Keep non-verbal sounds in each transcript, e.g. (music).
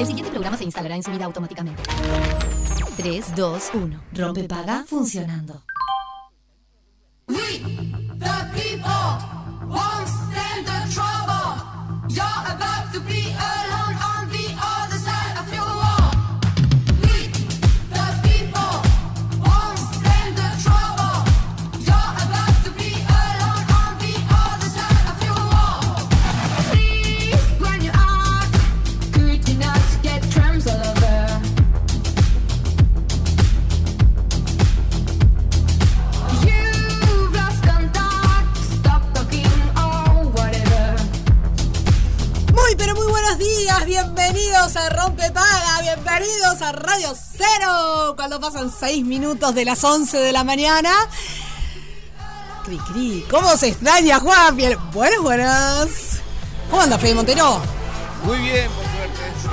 el siguiente programa se instalará en su vida automáticamente. 3, 2, 1. Rompepaga funcionando. We, the people, won't stand the trouble. Buenos días, bienvenidos a Rompe Paga, bienvenidos a Radio Cero, cuando pasan 6 minutos de las 11 de la mañana. Cri, cri, ¿cómo se extraña Juan? Buenas, buenas. ¿Cómo anda Fede Montero? Muy bien.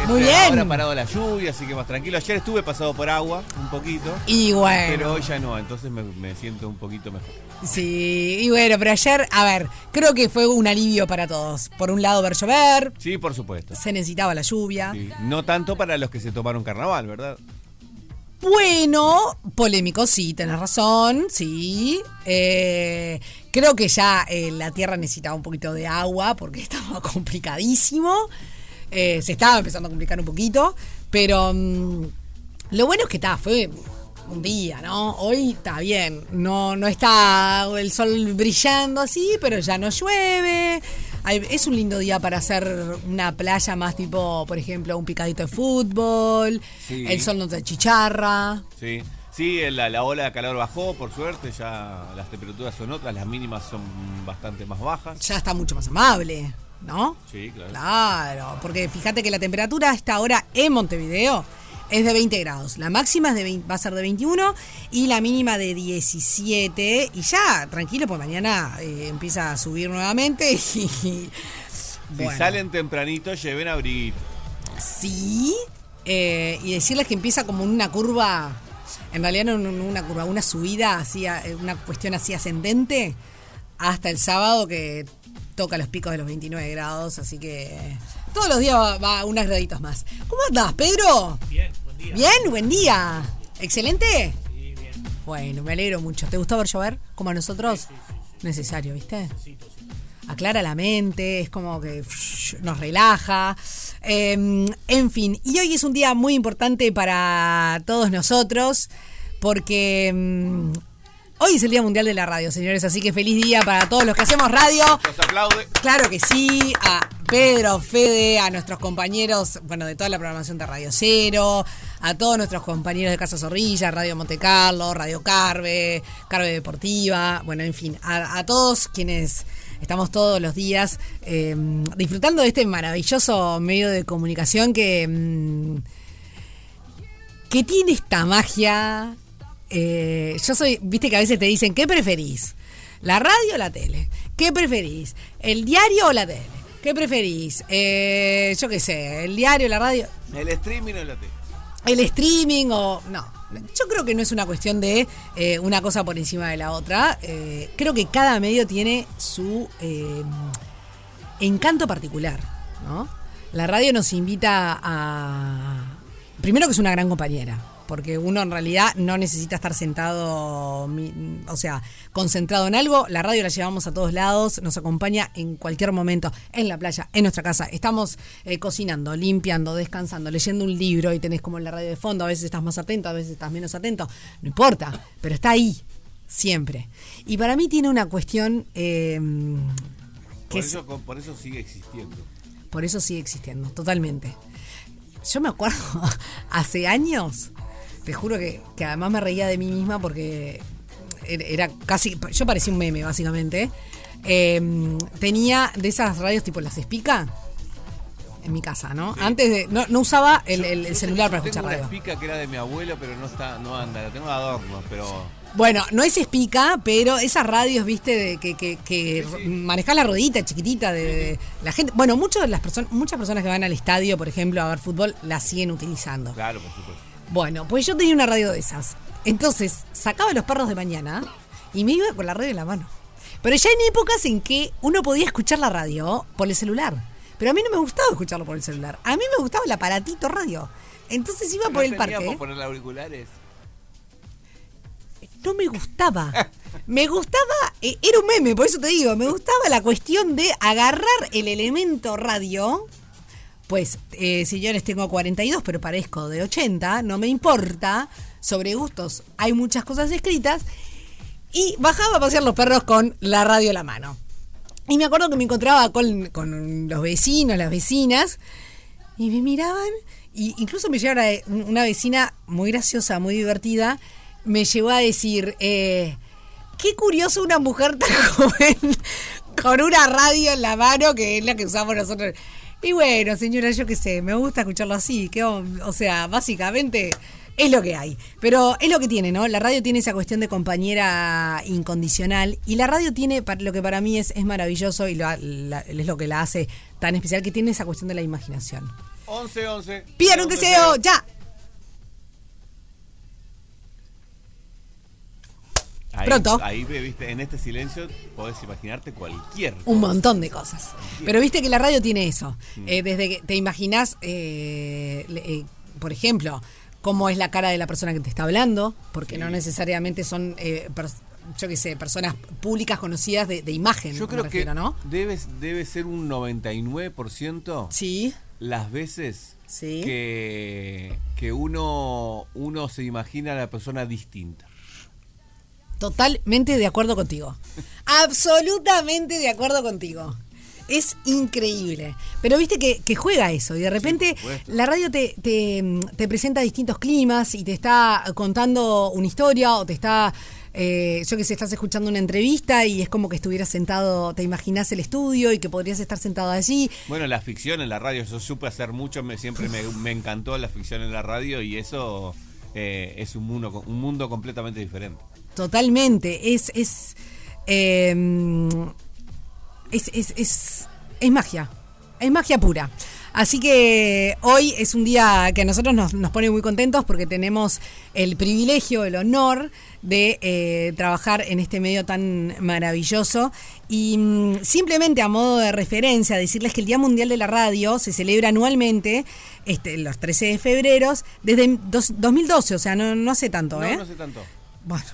Muy Este, bien. Ahora ha parado la lluvia, así que más tranquilo. Ayer estuve pasado por agua, un poquito. Y bueno. Pero hoy ya no, entonces me, me siento un poquito mejor. Sí, y bueno, pero ayer, a ver, creo que fue un alivio para todos. Por un lado, ver llover, Sí, por supuesto. se necesitaba la lluvia. Sí. No tanto para los que se tomaron carnaval, ¿verdad? Bueno, polémico, sí, tenés razón, sí. Eh, creo que ya eh, la tierra necesitaba un poquito de agua porque (laughs) estaba complicadísimo. Eh, se estaba empezando a complicar un poquito, pero mm, lo bueno es que está, fue un día, ¿no? Hoy está bien, no, no está el sol brillando así, pero ya no llueve. Hay- es un lindo día para hacer una playa más tipo, por ejemplo, un picadito de fútbol. Sí. El sol no te chicharra. Sí. Sí, la, la ola de calor bajó, por suerte, ya las temperaturas son otras, las mínimas son bastante más bajas. Ya está mucho más amable, ¿no? Sí, claro. Claro, porque fíjate que la temperatura a esta hora en Montevideo es de 20 grados. La máxima es de 20 va a ser de 21 y la mínima de 17. Y ya, tranquilo, pues mañana eh, empieza a subir nuevamente. Y, (laughs) Si bueno, salen tempranito, lleven abriguito. Sí, eh, y decirles que empieza como una curva, en realidad no una curva, una subida, así, eh, una cuestión así ascendente, hasta el sábado que toca los picos de los 29 grados, así que todos los días va, va unas graditos más. ¿Cómo andás, Pedro? Bien, buen día. Bien, buen día. ¿Excelente? Sí, bien. Bueno, me alegro mucho. ¿Te gustó ver llover? Como a nosotros. Necesario, ¿viste? aclara la mente, es como que nos relaja. Eh, en fin, y hoy es un día muy importante para todos nosotros porque mm, hoy es el Día Mundial de la Radio, señores, así que feliz día para todos los que hacemos radio. Los aplaude. Claro que sí, a Pedro, Fede, a nuestros compañeros, bueno, de toda la programación de Radio Cero, a todos nuestros compañeros de Casa Zorrilla, Radio Monte Carlo, Radio Carve, Carve Deportiva, bueno, en fin, a, a todos quienes estamos todos los días eh, disfrutando de este maravilloso medio de comunicación que, mm, que tiene esta magia. Eh, yo soy, viste que a veces te dicen, ¿qué preferís? ¿La radio o la tele? ¿Qué preferís? ¿El diario o la tele? ¿Qué preferís? Eh, yo qué sé, el diario, la radio, El streaming o la tele. el streaming o... No, yo creo que no es una cuestión de eh, una cosa por encima de la otra. Eh, creo que cada medio tiene su encanto particular, ¿no? La radio nos invita a... Primero que es una gran compañera, porque uno en realidad no necesita estar sentado, o sea, concentrado en algo. La radio la llevamos a todos lados, nos acompaña en cualquier momento, en la playa, en nuestra casa. Estamos eh, cocinando, limpiando, descansando, leyendo un libro y tenés como en la radio de fondo, a veces estás más atento, a veces estás menos atento. No importa, pero está ahí, siempre. Y para mí tiene una cuestión eh, Por que eso, por eso sigue existiendo. por eso sigue existiendo, totalmente. Yo me acuerdo (laughs) hace años te juro que, que además me reía de mí misma porque era era casi, yo parecía un meme básicamente. Eh, tenía de esas radios tipo las Espica en mi casa, ¿no? Antes de, no, no usaba el, el- el Yo celular tengo para escuchar una radio. espica que era de mi abuelo, pero no está, no anda, la tengo de adorno, pero Bueno, no es espica, pero esas radios, viste, de que, que, que manejás la rodita chiquitita de, de la gente. Bueno, muchas de las personas, muchas personas que van al estadio, por ejemplo, a ver fútbol, la siguen utilizando. claro, por supuesto. Bueno, pues yo tenía una radio de esas. Entonces, sacaba los perros de mañana y me iba con la radio en la mano. Pero ya en épocas en que uno podía escuchar la radio por el celular. Pero a mí no me gustaba escucharlo por el celular. A mí me gustaba el aparatito radio. Entonces iba por ¿No el parque. poner auriculares? no me gustaba. Me gustaba, eh, era un meme, por eso te digo, me gustaba la cuestión de agarrar el elemento radio. Pues, eh, señores, tengo 42, pero parezco de 80, no me importa. Sobre gustos hay muchas cosas escritas. Y bajaba a pasear los perros con la radio en la mano. Y me acuerdo que me encontraba con, con los vecinos, las vecinas, y me miraban, y incluso me llevaron a una vecina muy graciosa, muy divertida, me llevó a decir, eh, qué curioso una mujer tan (laughs) joven con una radio en la mano que es la que usamos nosotros. Y bueno, señora, yo qué sé, me gusta escucharlo así, que, o sea, básicamente es lo que hay. Pero es lo que tiene, ¿no? La radio tiene esa cuestión de compañera incondicional y la radio tiene lo que para mí es, es maravilloso y lo- la- es lo que la hace tan especial, que tiene esa cuestión de la imaginación. 11, 11. Pidan un deseo, ya. Ahí, Pronto. Ahí, viste, en este silencio podés imaginarte cualquier Un montón de cosas. Pero viste que la radio tiene eso. Eh, desde que te imaginas, eh, eh, por ejemplo, cómo es la cara de la persona que te está hablando, porque no necesariamente son, eh, yo qué sé, personas públicas conocidas de, de imagen. Yo creo refiero, que ¿no? debe, debe ser un 99% Sí, las veces Sí. que, que uno, uno se imagina a la persona distinta. Totalmente de acuerdo contigo. Absolutamente de acuerdo contigo. Es increíble. Pero viste que, que juega eso y de repente la radio te, te, te presenta distintos climas y te está contando una historia o te está, eh, yo que sé, estás escuchando una entrevista y es como que estuvieras sentado, te imaginas el estudio y que podrías estar sentado allí. Bueno, la ficción en la radio, yo supe hacer mucho, me, siempre me, me encantó la ficción en la radio y eso eh, es un mundo, un mundo completamente diferente. Totalmente. Es, es, eh, es, es, es, es magia. Es magia pura. Así que hoy es un día que a nosotros nos, nos pone muy contentos porque tenemos el privilegio, el honor de eh, trabajar en este medio tan maravilloso. Y mm, simplemente a modo de referencia, decirles que el Día Mundial de la Radio se celebra anualmente este, los 13 de febrero desde dos- 2012, o sea, no, no hace tanto, No, ¿eh? no sé tanto. Bueno,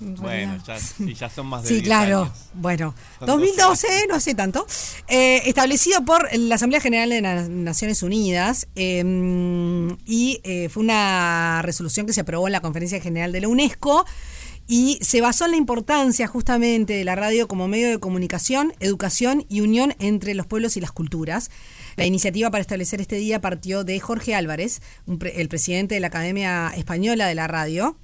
Bueno, ya, y ya son más de Sí, 10 claro. años. Bueno, Son 2012, 12 no hace tanto. Eh, establecido por la Asamblea General de las Naciones Unidas eh, y eh, fue una resolución que se aprobó en la Conferencia General de la UNESCO y se basó en la importancia justamente de la radio como medio de comunicación, educación y unión entre los pueblos y las culturas. La iniciativa para establecer este día partió de Jorge Álvarez, pre- el presidente de la Academia Española de la Radio.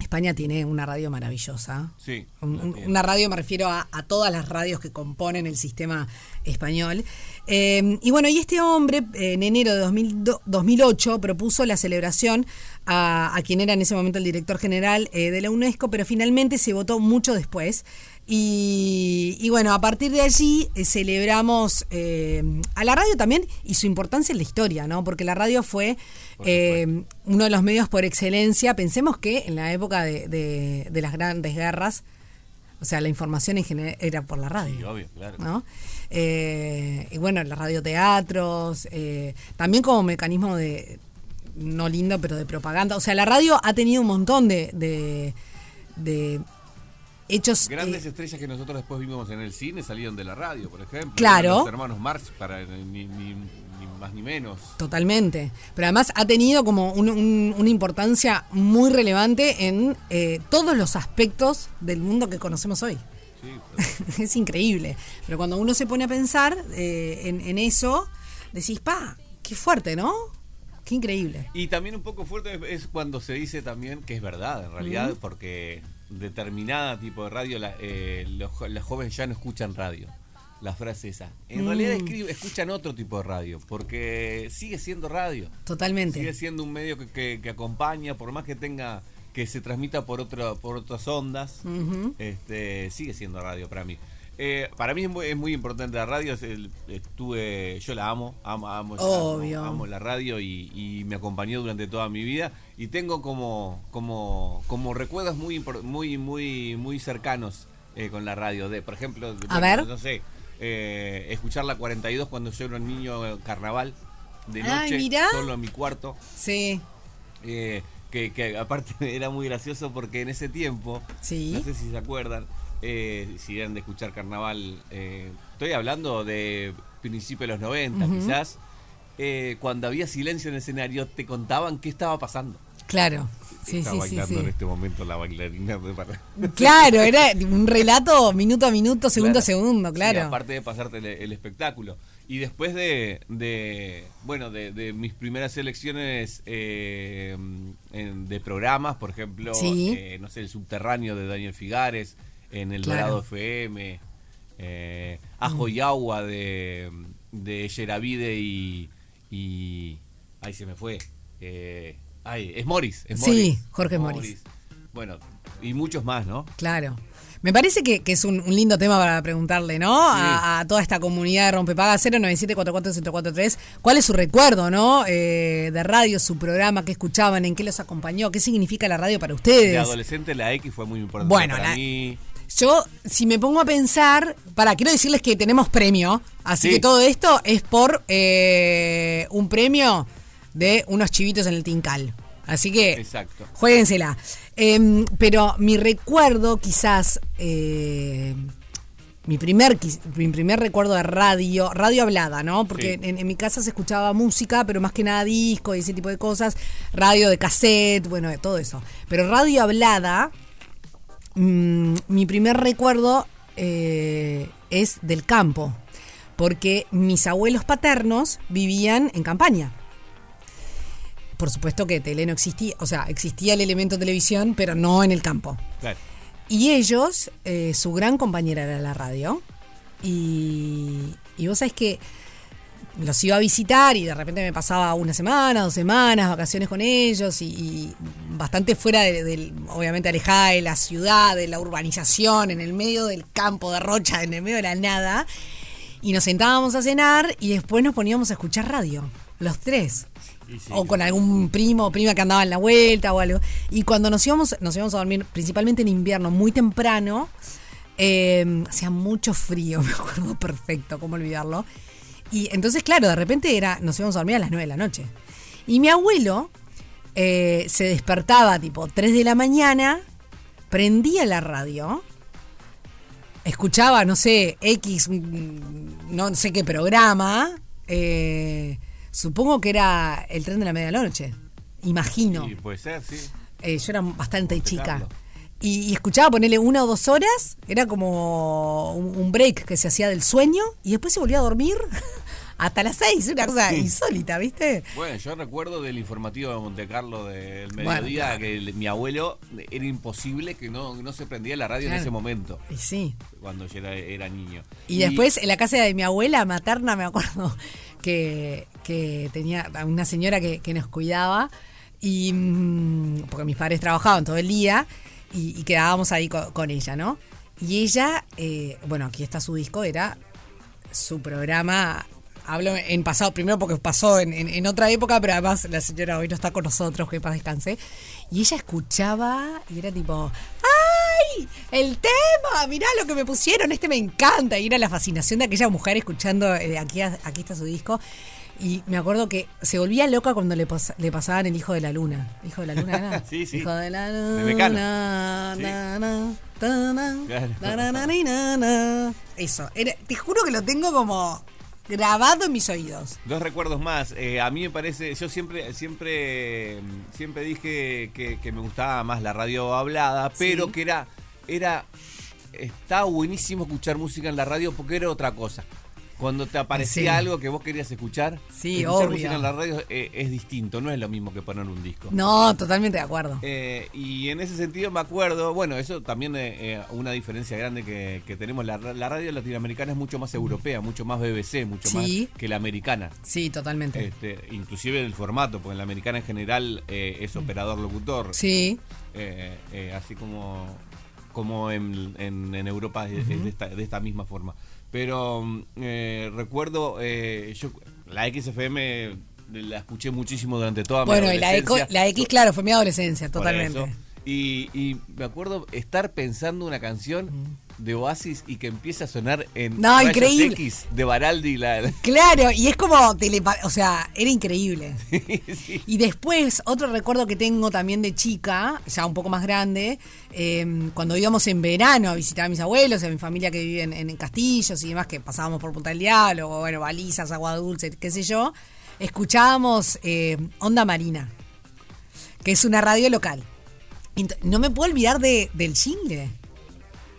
España tiene una radio maravillosa. Sí, Un- una radio, me refiero a, a todas las radios que componen el sistema español. Eh, y bueno, y este hombre eh, en enero de 2002 2008 propuso la celebración a, a quien era en ese momento el director general eh, de la UNESCO, pero finalmente se votó mucho después. Y, y bueno, a partir de allí eh, celebramos eh, a la radio también y su importancia en la historia, ¿no? Porque la radio fue eh, uno de los medios por excelencia. Pensemos que en la época de, de- de las grandes guerras, o sea, la información en general era por la radio. Sí, obvio, claro. ¿no? Eh, y bueno, los radioteatros, también como mecanismo de, no lindo, pero de propaganda. O sea, la radio ha tenido un montón de hechos... Grandes eh, estrellas que nosotros después vimos en el cine salieron de la radio, por ejemplo. Claro. Los hermanos Marx, para ni, ni- ni más ni menos. Totalmente. Pero además ha tenido como un- un- una importancia muy relevante en eh, todos los aspectos del mundo que conocemos hoy. Sí, (laughs) pero- es increíble. Pero cuando uno se pone a pensar eh, en, en eso, decís, pa, qué fuerte, ¿no? Qué increíble. Y también un poco fuerte es- es cuando se dice también que es verdad, en realidad, porque determinada tipo de radio, la- eh, los, los jóvenes ya no escuchan radio. La frase esa. En realidad Mm. escribe- escuchan otro tipo de radio, porque sigue siendo radio. Totalmente. Sigue siendo un medio que, que- que acompaña, por más que tenga, que se transmita por otro, por otras ondas, este, sigue siendo radio para mí. Eh, para mí es muy, es muy importante la radio. es el- estuve, yo la amo, amo, amo, Obvio. amo, amo la radio y, y me acompañó durante toda mi vida y tengo como, como, como recuerdos muy, muy, muy, muy cercanos eh, con la radio. De, por ejemplo, de- A bueno, ver. no sé, eh, escuchar la 42 cuando yo era un niño eh, carnaval de noche, Ay, solo en mi cuarto. Sí. Eh, que, que aparte (laughs) era muy gracioso porque en ese tiempo, Sí. no sé si se acuerdan, eh, si eran de escuchar carnaval, eh, estoy hablando de principios de los 90 quizás, eh, cuando había silencio en el escenario te contaban qué estaba pasando. Claro. Sí, Está sí, sí, bailando sí. en este momento la bailarina. de Claro, era (laughs) un relato minuto a minuto, segundo a segundo, claro. aparte de pasarte el, el espectáculo. Y después de, de bueno, de, de mis primeras elecciones eh, en- de programas, por ejemplo, no sé, El Subterráneo de Daniel Figares, en El Claro. Dorado FM, eh, Ajo y Agua de, de Yeravide y, y... Ahí se me fue. Eh, ay, es Morris. es Sí, Morris, Jorge Morris. Bueno, y muchos más, ¿no? Claro. Me parece que, que es un, un lindo tema para preguntarle, ¿no? A, a toda esta comunidad de Rompepaga 097441043. ¿Cuál es su recuerdo, no? Eh, de radio, su programa, qué escuchaban, en qué los acompañó, qué significa la radio para De ustedes. adolescente la X fue muy importante Bueno, para la- mí. Yo, si me pongo a pensar, para, quiero decirles que tenemos premio, así Sí. que todo esto es por eh, un premio de unos chivitos en el Tincal. Así que Exacto. juéguensela. Em, pero mi recuerdo, quizás, eh, mi primer, mi primer recuerdo de radio, radio hablada, ¿no? Porque Sí. en, en mi casa se escuchaba música, pero más que nada disco y ese tipo de cosas, radio de cassette, bueno, todo eso. Pero radio hablada, mm, mi primer recuerdo eh, es del campo, porque mis abuelos paternos vivían en campaña. Por supuesto que tele no existía, o sea, existía el elemento televisión, pero no en el campo. Claro. Y ellos, eh, su gran compañera era la radio. Y, y vos sabés que los iba a visitar y de repente me pasaba una semana, dos semanas, vacaciones con ellos y, y bastante fuera de- obviamente alejada de la ciudad, de la urbanización, en el medio del campo de Rocha, en el medio de la nada. Y nos sentábamos a cenar y después nos poníamos a escuchar radio, los tres sí, o con algún primo o prima que andaba en la vuelta o algo. Y cuando nos íbamos, nos íbamos a dormir, principalmente en invierno, muy temprano, eh, hacía mucho frío, (laughs) me acuerdo perfecto, cómo olvidarlo. Y entonces, claro, de repente era, nos íbamos a dormir a las 9 de la noche. Y mi abuelo eh, se despertaba tipo 3 de la mañana, prendía la radio, escuchaba, no sé, X, mm, no sé qué programa, eh, supongo que era el tren de la medianoche, imagino. Y puede ser, sí. Eh, yo era bastante chica. Y, y escuchaba ponerle una o dos horas, era como un, un break que se hacía del sueño y después se volvía a dormir (laughs) hasta las seis, una cosa insólita, ¿viste? Bueno, yo recuerdo del informativo de Monte Carlo del Bueno, mediodía claro. que el- mi abuelo era imposible que no, no se prendía la radio en ese momento, Y sí. cuando yo era, era niño. Y después en la casa de mi abuela materna, me acuerdo (laughs) que, que tenía a una señora que, que nos cuidaba, y mm, porque mis padres trabajaban todo el día y, quedábamos ahí co- con, ella, ¿no? Y ella, eh, bueno, aquí está su disco, era su programa. Hablo en pasado, primero porque pasó en, en- en otra época, pero además la señora hoy no está con nosotros, que paz descanse. Y ella escuchaba y era tipo, ¡ay! El tema, mirá lo que me pusieron, este me encanta. Y era la fascinación de aquella mujer escuchando, eh, aquí, aquí está su disco. Y me acuerdo que se volvía loca cuando le, pas- le pasaban el hijo de la luna. ¿Hijo de la luna era? (laughs) Sí, sí. Hijo de la luna. Eso. Era- te juro que lo tengo como grabado en mis oídos. Dos recuerdos más. Eh, a mí me parece, yo siempre, siempre, siempre dije que, que me gustaba más la radio hablada, pero Sí. que era, era, está buenísimo escuchar música en la radio porque era otra cosa. Cuando te aparecía Sí. algo que vos querías escuchar, Sí, escuchar obvio. música en la radio eh, es distinto, no es lo mismo que poner un disco. No, totalmente de acuerdo. Eh, y en ese sentido me acuerdo, bueno, eso también es eh, una diferencia grande que, que tenemos. La, la radio latinoamericana es mucho más europea, mucho más BBC, mucho Sí. más que la americana. Sí, totalmente. Este, inclusive el formato, porque en la americana en general eh, es operador-locutor. Sí, Eh, eh, así como, como en, en- en Europa esta, de esta misma forma. Pero mm, eh, recuerdo, eh, yo la XFM la escuché muchísimo durante toda mi bueno, y la, eco- adolescencia. la X, claro, fue mi adolescencia, totalmente. Y, y me acuerdo estar pensando una canción de Oasis y que empiece a sonar en No, Rayos increíble. X de Baraldi. La, Claro, y es como telepa o sea, era increíble. (laughs) sí. Y después, otro recuerdo que tengo también de chica, ya un poco más grande, eh, cuando íbamos en verano a visitar a mis abuelos, a mi familia que vive en, en Castillos y demás, que pasábamos por Punta del Diablo, bueno, balizas, agua dulce, qué sé yo, escuchábamos eh, Onda Marina, que es una radio local. No me puedo olvidar de, del jingle.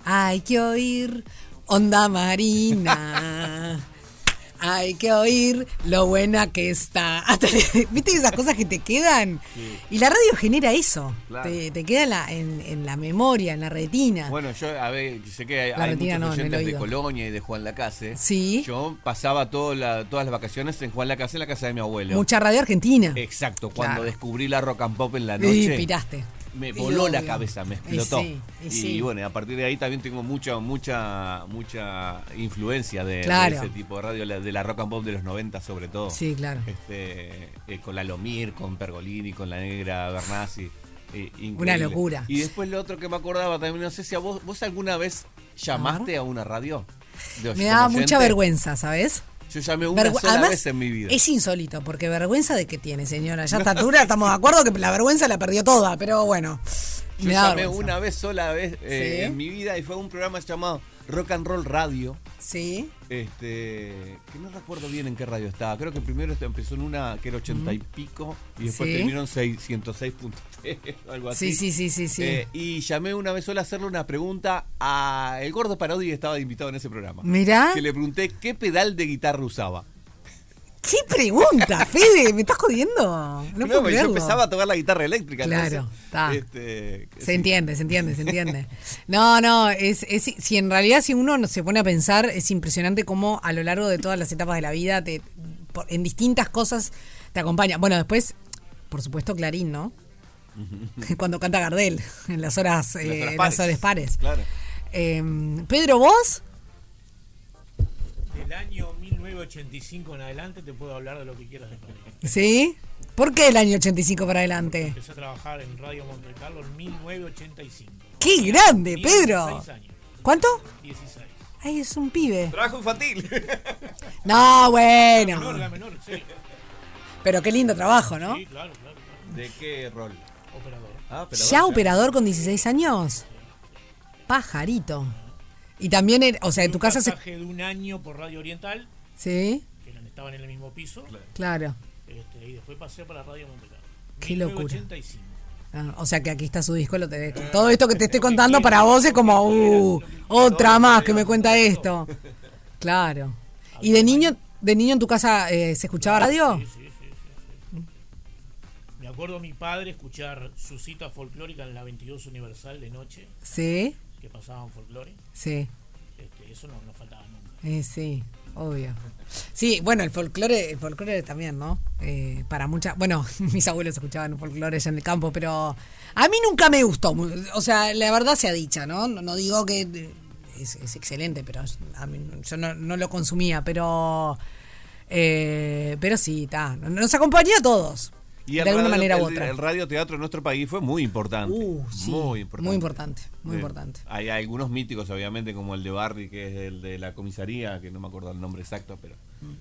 Hay que oír Onda Marina. Hay que oír lo buena que está. Hasta- (laughs) ¿Viste esas cosas que te quedan? Y la radio genera eso. Claro. Te, te queda en la, en, en la memoria, en la retina. Bueno, yo a ver, sé que hay, La hay retina muchos no, oyentes de. Colonia y de Juan Lacase. Sí. Yo pasaba todo la- todas las vacaciones en Juan Lacase, en la casa de mi abuelo. Mucha radio argentina. Exacto, cuando Claro. descubrí la rock and pop en la noche. piraste. Me voló la cabeza, me Y explotó. sí, y y, sí. bueno, a partir de ahí también tengo mucha, mucha, mucha influencia de, ese tipo de radio, de la rock and pop de los 90 sobre todo. Sí, claro. Este, eh, con la Lomir, con Pergolini, con la negra Bernasi. eh. Una locura. Y después lo otro que me acordaba también, no sé si a vos, vos alguna vez llamaste a una radio. De- Me daba mucha vergüenza, ¿sabes? Yo llamé una sola Además, vez en mi vida. Es insólito, porque vergüenza de que tiene, señora. Ya (laughs) a esta altura estamos de acuerdo que la vergüenza la perdió toda, pero bueno. Yo llamé vergüenza. una vez sola vez eh, Sí. en mi vida y fue un programa llamado Rock and Roll Radio. Sí. Este, que no recuerdo bien en qué radio estaba. Creo que primero esto empezó en una que era 80 y pico y después Sí. terminó en 606.3 o (laughs) algo así. Sí, sí, sí, sí, sí. Eh, y llamé una vez sola a hacerle una pregunta a el gordo Parodi que estaba invitado en ese programa. Mirá. Que le pregunté qué pedal de guitarra usaba. ¿Qué pregunta, Fede? ¿Me estás jodiendo? No, No, puedo yo creerlo. empezaba a tocar la guitarra eléctrica. Claro, está. este, Se sí. entiende, se entiende, se entiende. No, no, es, es si en realidad si uno no se pone a pensar, es impresionante cómo a lo largo de todas las etapas de la vida, te, por- en distintas cosas te acompaña. Bueno, después, por supuesto, Clarín, ¿no? (laughs) Cuando canta Gardel, en las horas, En eh, las horas en pares. las horas pares. Claro. Eh, Pedro, vos, Del año 1985 en adelante te puedo hablar de lo que quieras de Clarín. ¿sí? ¿Por qué el año 85 para adelante? Empecé a trabajar en Radio Monte Carlo en 1985. ¡Qué grande, Pedro! 16 años. ¿Cuánto? 16. Ay, es un pibe. Trabajo infantil. (laughs) No, Menor, bueno. la menor, sí. Pero qué lindo trabajo, ¿no? Sí, claro, claro, claro. ¿De qué rol? Operador. Ah, ¿Ya operador con 16 años? Pajarito. Y también, er- o sea, en tu casa se... de un año por Radio Oriental, Sí, que eran- estaban en el mismo piso. claro. Este, y después pasé para Radio Monte Carlo. Qué locura. 1985. Ah, o sea que aquí está su disco, lo te Todo esto que te estoy contando para vos es como, uh, otra más que me cuenta esto. Claro. ¿Y de niño, de niño en tu casa eh, se escuchaba radio? Sí, sí, sí, sí, sí. Me acuerdo a mi padre escuchar su cita folclórica en la 22 Universal de noche, Sí, que pasaban folclore. sí, Este, eso no, no faltaba nunca. eh, sí, obvio. Sí, bueno, el folclore, el folclore también, ¿no? Eh, para muchas, bueno, (laughs) mis abuelos escuchaban folclore en el campo, pero a mí nunca me gustó. O sea, la verdad sea dicha, ¿no? No, no digo que eh, es, excelente, pero a mí, yo no, no lo consumía, pero eh, pero sí, está. Nos acompañó a todos. Y de el alguna radio- manera u el- otra. El radioteatro en nuestro país fue muy importante. Uh, sí, muy importante. Muy importante, muy Eh, importante. Hay algunos míticos, obviamente, como el de Barry, que es el de la comisaría, que no me acuerdo el nombre exacto, pero.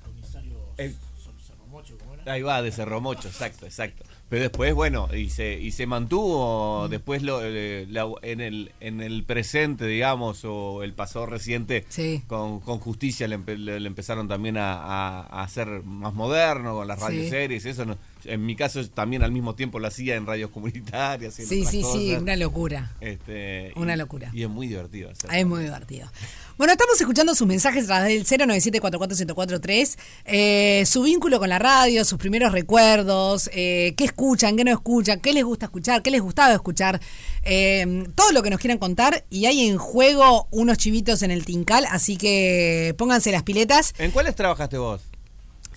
Comisario El- Sol- Cerromocho, ¿cómo era? Ahí va, de Cerro Mocho, exacto, exacto. Pero después, bueno, y se, y se mantuvo después lo, eh, la- en, el, en el presente, digamos, o el pasado reciente, Sí. con, con justicia le, empe- le- le empezaron también a, a- a hacer más moderno, con las Sí. radioseries, eso no- En mi caso también al mismo tiempo lo hacía en radios comunitarias. y en Sí, sí, sí, una locura. Este, Una y- locura. Y es muy divertido hacerlo. Ah, Es muy divertido. Bueno, estamos escuchando sus mensajes a través del 097-44143, eh, su vínculo con la radio, sus primeros recuerdos, eh, qué escuchan, qué no escuchan, qué les gusta escuchar, qué les gustaba escuchar, eh, todo lo que nos quieran contar. Y hay en juego unos chivitos en el Tincal, así que pónganse las piletas. ¿En cuáles trabajaste vos?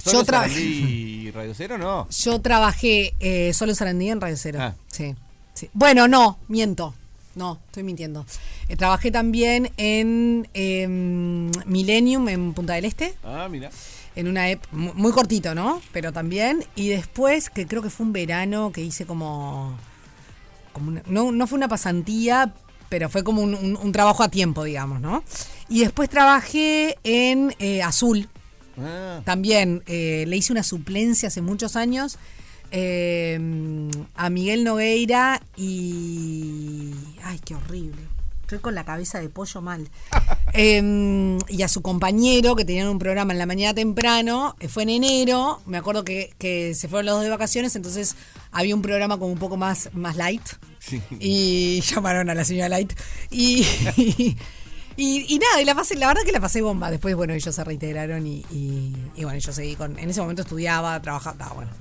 Yo ¿Solo trabajé- y Radio Cero no? Yo trabajé eh, solo Sarandí en Radio Cero. Ah. Sí, sí. Bueno, no, miento. No, estoy mintiendo. Eh, trabajé también en em, Millennium en Punta del Este. Ah, mira. En una ep- mu- muy cortito, ¿no? Pero también. Y después, que creo que fue un verano que hice como. como una- no, no fue una pasantía, pero fue como un, un- un trabajo a tiempo, digamos, ¿no? Y después trabajé en eh, Azul, Ah, también eh, le hice una suplencia hace muchos años eh, a Miguel Nogueira y. Ay, qué horrible. Estoy con la cabeza de pollo mal. (laughs) Eh, y a su compañero que tenían un programa en la mañana temprano. eh, Fue en enero. Me acuerdo que, que se fueron los dos de vacaciones, entonces había un programa como un poco más, más light. sí. Y (laughs) llamaron a la señora Light. Y, (laughs) y, y nada, y la, pasé, la verdad que la pasé bomba. Después, bueno, ellos se reintegraron y, y- y bueno, yo seguí con. En ese momento estudiaba, trabajaba. bueno.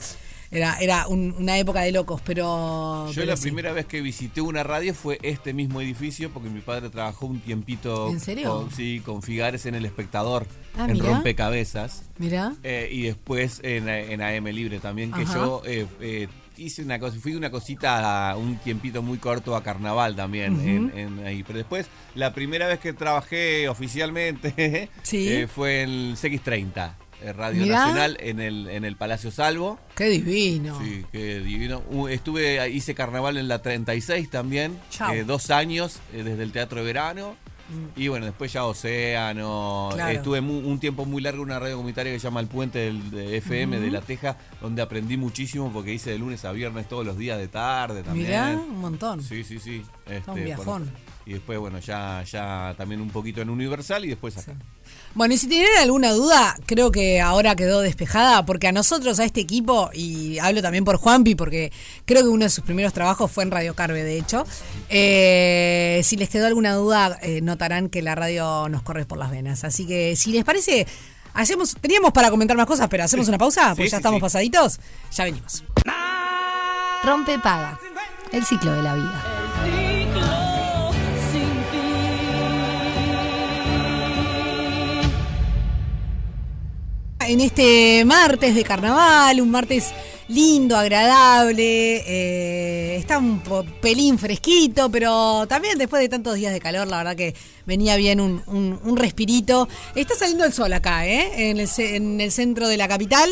Era, era un- una época de locos, pero. Yo pero la sí. primera vez que visité una radio fue este mismo edificio porque mi padre trabajó un tiempito ¿En serio? Con, sí, con Figares en El Espectador, Ah, en mirá. Rompecabezas. Mirá. Eh, y después en, en AM Libre también, que Ajá. yo eh, eh, hice una cosa, fui una cosita un tiempito muy corto a Carnaval también, en, en ahí. Pero después, la primera vez que trabajé oficialmente (laughs) Sí. eh, fue en CX30, eh, Radio Mirá. Nacional, en el, en el Palacio Salvo. Qué divino. Sí, qué divino. Estuve, hice carnaval en la 36 también, eh, dos años eh, desde el Teatro de Verano. Y bueno, después ya Océano. Mm. Claro. Estuve un tiempo muy largo en una radio comunitaria que se llama El Puente del de FM de La Teja, donde aprendí muchísimo porque hice de lunes a viernes todos los días de tarde también. Mirá, un montón. Sí, sí, sí. Este, un viajón. Y después, bueno, ya, ya también un poquito en Universal y después acá. Bueno, y si tienen alguna duda, creo que ahora quedó despejada, porque a nosotros, a este equipo, y hablo también por Juanpi, porque creo que uno de sus primeros trabajos fue en Radio Carve, de hecho. eh, si les quedó alguna duda, eh, notarán que la radio nos corre por las venas. Así que, si les parece, hacemos, teníamos para comentar más cosas, pero hacemos una pausa, porque Sí, ya sí, estamos sí. pasaditos. Ya venimos. Rompe paga. El ciclo de la vida. En este martes de carnaval, un martes lindo, agradable, eh, está un pelín fresquito, pero también después de tantos días de calor, la verdad que venía bien un, un- respirito. Está saliendo el sol acá, ¿eh? en, el, ce- en el centro de la capital.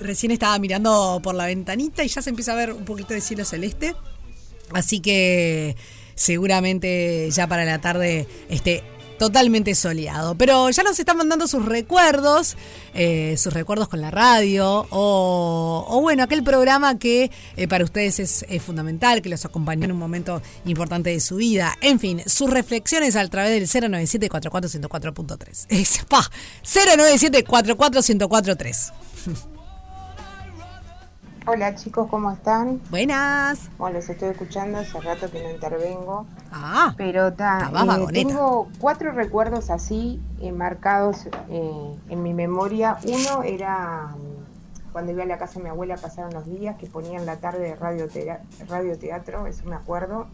Recién estaba mirando por la ventanita y ya se empieza a ver un poquito de cielo celeste. Así que seguramente ya para la tarde esté totalmente soleado. Pero ya nos están mandando sus recuerdos, eh, sus recuerdos con la radio, o, o bueno, aquel programa que eh, para ustedes es, fundamental, que los acompañó en un momento importante de su vida. En fin, sus reflexiones a través del 097-44104.3. (laughs) Es, pa, 097-44104.3. (laughs) Hola chicos, ¿cómo están? Buenas. Bueno, los estoy escuchando hace rato que no intervengo, Ah, pero ta, eh, tengo cuatro recuerdos así eh, marcados eh, en mi memoria. Uno era mm, cuando iba a la casa de mi abuela pasaron los días que ponían la tarde de radio, radio teatro, eso me acuerdo.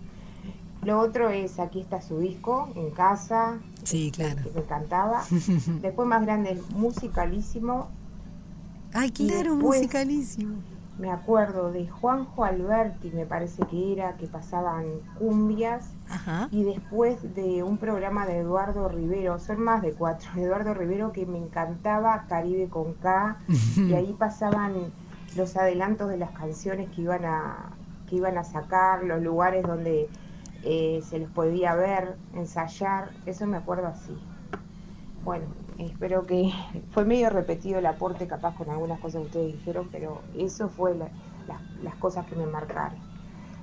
Lo otro es Aquí está su disco, en casa, sí, claro. que me encantaba. (laughs) Después más grande, musicalísimo, Ay, claro, después- musicalísimo. Me acuerdo de Juanjo Alberti, me parece que era, que pasaban cumbias, Ajá. y después de un programa de Eduardo Rivero, son más de cuatro, (laughs) Eduardo Rivero que me encantaba, Caribe con K, y ahí pasaban los adelantos de las canciones que iban a, que iban a sacar, los lugares donde eh, se los podía ver, ensayar, eso me acuerdo así. Bueno, espero que fue medio repetido el aporte capaz con algunas cosas que ustedes dijeron, pero eso fue la- la- las cosas que me marcaron.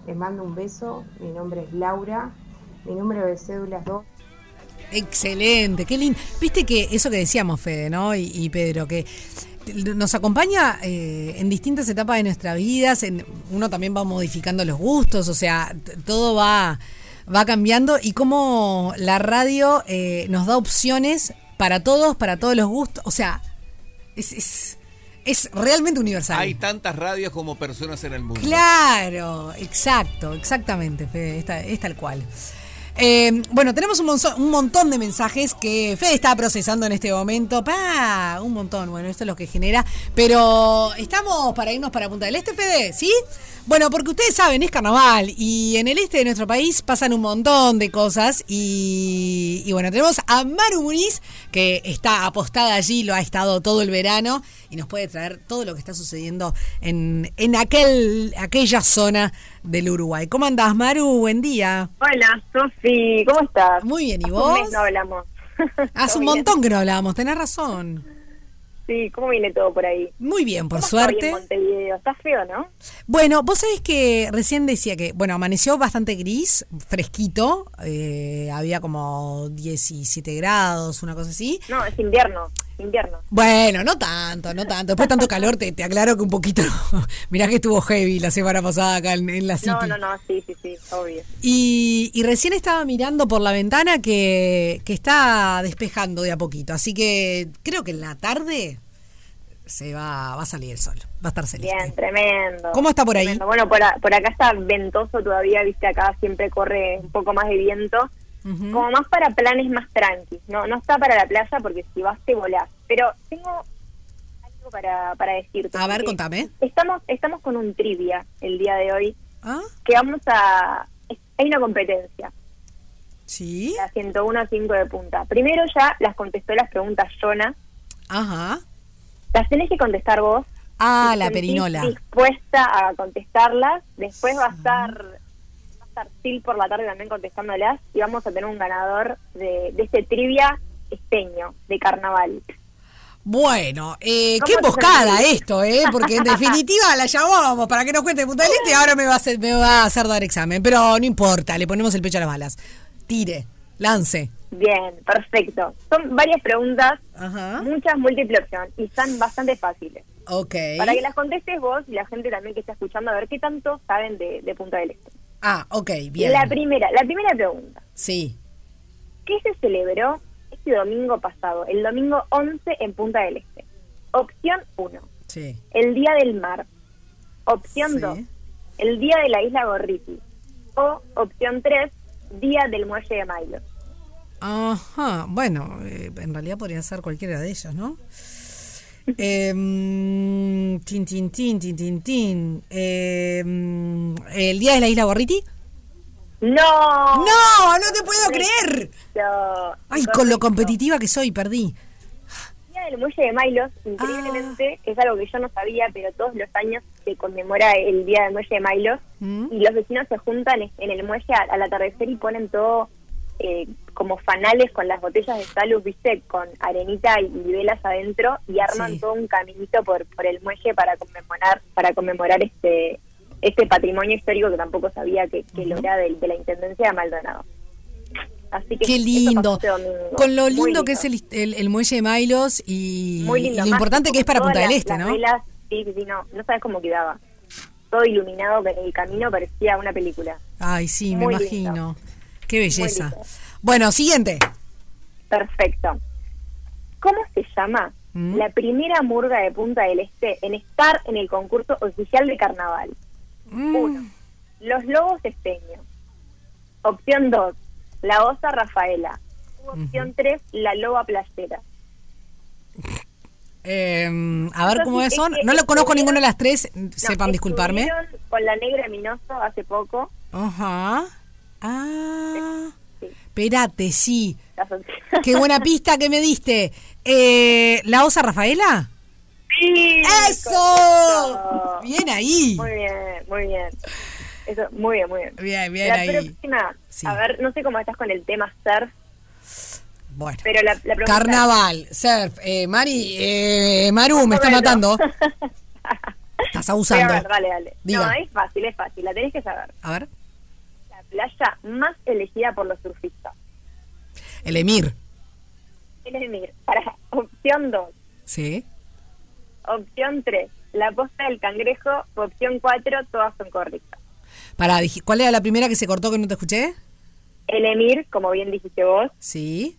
Les mando un beso, mi nombre es Laura, mi número de cédula es 2. Excelente, qué lindo. Viste que eso que decíamos, Fede, ¿no? Y, Pedro, que nos acompaña eh, en distintas etapas de nuestras vidas. En, uno también va modificando los gustos, o sea, todo va, va cambiando. Y cómo la radio eh, nos da opciones para todos, para todos los gustos. O sea, es, es, es realmente universal. Hay tantas radios como personas en el mundo. Claro, exacto, exactamente, Fede, es, es tal cual. Eh, bueno, tenemos un, un montón de mensajes que Fede está procesando en este momento. ¡Pa! Un montón, bueno, esto es lo que genera. Pero estamos para irnos para Punta del Este, Fede, ¿sí? Bueno, porque ustedes saben, es carnaval y en el este de nuestro país pasan un montón de cosas. Y, y bueno, tenemos a Maru Muniz, que está apostada allí, lo ha estado todo el verano y nos puede traer todo lo que está sucediendo en, en aquel, aquella zona del Uruguay. ¿Cómo andás, Maru? Buen día. Hola, Sofi, ¿cómo estás? Muy bien, ¿y Hace vos? Un mes no hablamos. (laughs) Hace un montón que no hablábamos, tenés razón. Sí, ¿cómo viene todo por ahí? Muy bien, por ¿Cómo suerte. Montevideo? Está feo, ¿no? Bueno, vos sabés que recién decía que, bueno, amaneció bastante gris, fresquito, eh, había como 17 grados, una cosa así. No, es invierno, invierno. Bueno, no tanto, no tanto. Después de tanto calor, te, te aclaro que un poquito. (laughs) Mirá que estuvo heavy la semana pasada acá en, en la City. No, no, no, sí, sí, sí, obvio. Y, y recién estaba mirando por la ventana que, que está despejando de a poquito. Así que creo que en la tarde se va, va a salir el sol. Va a estar celeste. Bien, tremendo. ¿Cómo está por ahí? Bueno, por, a- por acá está ventoso todavía, viste, acá siempre corre un poco más de viento. Como más para planes más tranquis, no no está para la playa porque si vas te volás. Pero tengo algo para, para decirte. A ver, contame. Estamos, estamos con un trivia el día de hoy ¿Ah? que vamos a... Hay una competencia, Sí. la 101 5 de punta. Primero ya las contestó las preguntas Jonah, Ajá. las tenés que contestar vos. Ah, Si la perinola. dispuesta a contestarlas. Después va a estar estar Sil por la tarde también contestándolas y vamos a tener un ganador de, de este trivia esteño de carnaval. Bueno, eh, ¿Cómo qué emboscada esto, ¿eh? Porque en definitiva la llamábamos para que nos cuente Punta del Este y ahora me va, a hacer, me va a hacer dar examen. Pero no importa, le ponemos el pecho a las balas. Tire, lance. Bien, perfecto. Son varias preguntas, Ajá. muchas múltiple opción y están bastante fáciles. Ok. Para que las contestes vos y la gente también que está escuchando a ver qué tanto saben de, de Punta del Este. Ah, ok, bien. La primera, la primera pregunta. Sí. ¿Qué se celebró este domingo pasado, el domingo 11 en Punta del Este? Opción 1, Sí. el Día del Mar. Opción Sí. 2, el Día de la Isla Gorriti. O opción 3, Día del Muelle de Milo. Ajá, bueno, eh, en realidad podría ser cualquiera de ellos, ¿no? Em, tin, tin, tin, tin, tin, tin. Em, ¿El día de la isla Gorriti? ¡No! ¡No! ¡No te puedo creer! Ay, con lo competitiva que soy, perdí. El Día del Muelle de Milos, increíblemente, Ah. es algo que yo no sabía, pero todos los años se conmemora el Día del Muelle de Milos Mm. y los vecinos se juntan en en el muelle al, al atardecer y ponen todo eh, como fanales con las botellas de salud, viste, con arenita y, y velas adentro y arman Sí. todo un caminito por, por el muelle para conmemorar para conmemorar este este patrimonio histórico que tampoco sabía que, que lo era de, de la Intendencia de Maldonado. Así que Qué lindo. este. Con lo lindo que es el, el- el muelle de Milos y, Muy y lindo. lo importante que es para Punta del Este, ¿no? velas, sí, sí, no, no sabes cómo quedaba. Todo iluminado, pero el camino parecía una película. Ay, sí, me imagino. lindo. Qué belleza. Bueno, siguiente. Perfecto. ¿Cómo se llama ¿Mm? la primera murga de Punta del Este en estar en el concurso oficial de carnaval? Mm. Uno, Los Lobos Esteños. Opción 2, La Osa Rafaela. Opción 3, La Loba Playera. Eh, a ver cómo es son. No lo conozco ninguna de las tres, No, sepan disculparme. Con la Negra Minoso hace poco. Ajá. Ah. Sí, Espérate, sí. (laughs) Qué buena pista que me diste. Eh, ¿La osa Rafaela? Sí, ¡Eso! Bien ahí. Muy bien, muy bien. Eso, muy bien, muy bien. Bien, bien la ahí. próxima, Sí. a ver, no sé cómo estás con el tema surf, Bueno. pero la, la Carnaval, surf. Eh, Mari, eh, Maru, me está matando. (laughs) Estás Voy a abusando. ver, dale, dale. Diga. No, es fácil, es fácil, la tenés que saber. A ver. La playa más elegida por los surfistas. El Emir. El Emir. Para opción 2, Sí. opción 3, la posta del cangrejo, opción 4, todas son correctas. Dij- ¿cuál era la primera que se cortó que no te escuché? El emir, como bien dijiste vos, Sí.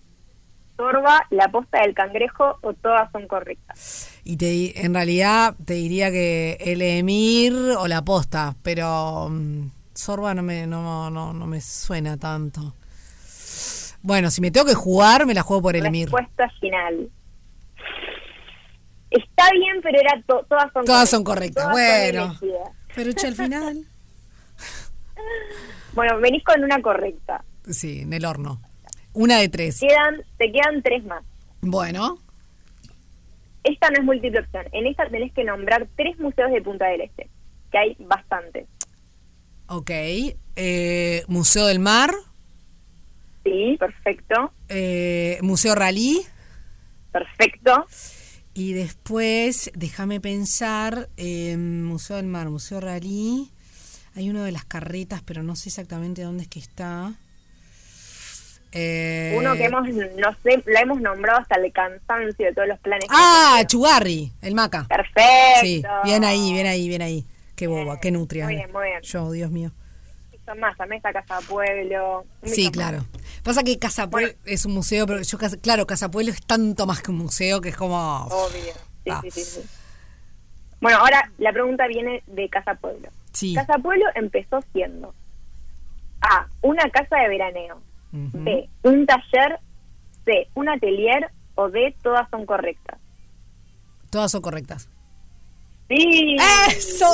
sorba, la posta del cangrejo o todas son correctas. Y te, en realidad te diría que el Emir o la posta, pero mm, Sorba no me, no, no, no me suena tanto. Bueno, si me tengo que jugar, me la juego por el Emir. Respuesta final. Está bien, pero era to- todas son Todas son correctas, Todas son bueno. elegidas. Pero che, al final. (laughs) Bueno, venís con una correcta. Sí, en el horno. Una de tres. Quedan, te quedan tres más. Bueno, Esta no es múltiple opción. En esta tenés que nombrar tres museos de Punta del Este, que hay bastantes. Ok. Eh, Museo del Mar, Sí, perfecto, eh, Museo Rally. perfecto. Y después, déjame pensar, eh, Museo del Mar, Museo Rally. Hay uno de las carretas, pero no sé exactamente dónde es que está. Eh, Uno que hemos, no sé, la hemos nombrado hasta el cansancio de todos los planes. Ah. Chugarri, el Maca. Perfecto. Sí, bien ahí, bien ahí, bien ahí. Qué boba, qué nutria. Muy bien, muy bien. Yo, Dios mío. Son más, también está Casa Pueblo. Sí, más. claro. Pasa que Casa Pueblo es un museo, pero yo, claro, Casa Pueblo es tanto más que un museo que es como... Obvio. Sí, Ah. sí, sí, sí. Bueno, ahora la pregunta viene de Casa Pueblo. Sí. Casa Pueblo empezó siendo A, una casa de veraneo. B, un taller, C, un atelier o D, todas son correctas. Todas son correctas. Sí. ¡Eso!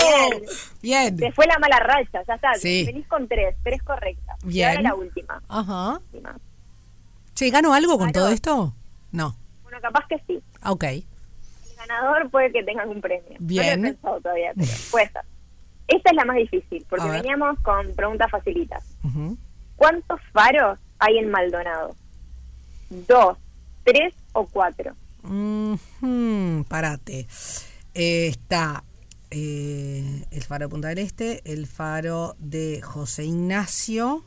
Bien. Bien. Te fue la mala racha, ya está. Sí. Venís con tres, tres correctas. Y Bien. ahora la última. Ajá. última. Che, ¿gano algo con todo esto? No. Bueno, capaz que sí. Ok. El ganador puede que tenga un premio. Bien. No lo he pensado todavía, pero puede ser. Esta es la más difícil, porque veníamos con preguntas facilitas. ¿Cuántos faros hay en Maldonado? ¿Dos, tres o cuatro? Ujú, Parate. Eh, está eh, el faro de Punta del Este, el faro de José Ignacio.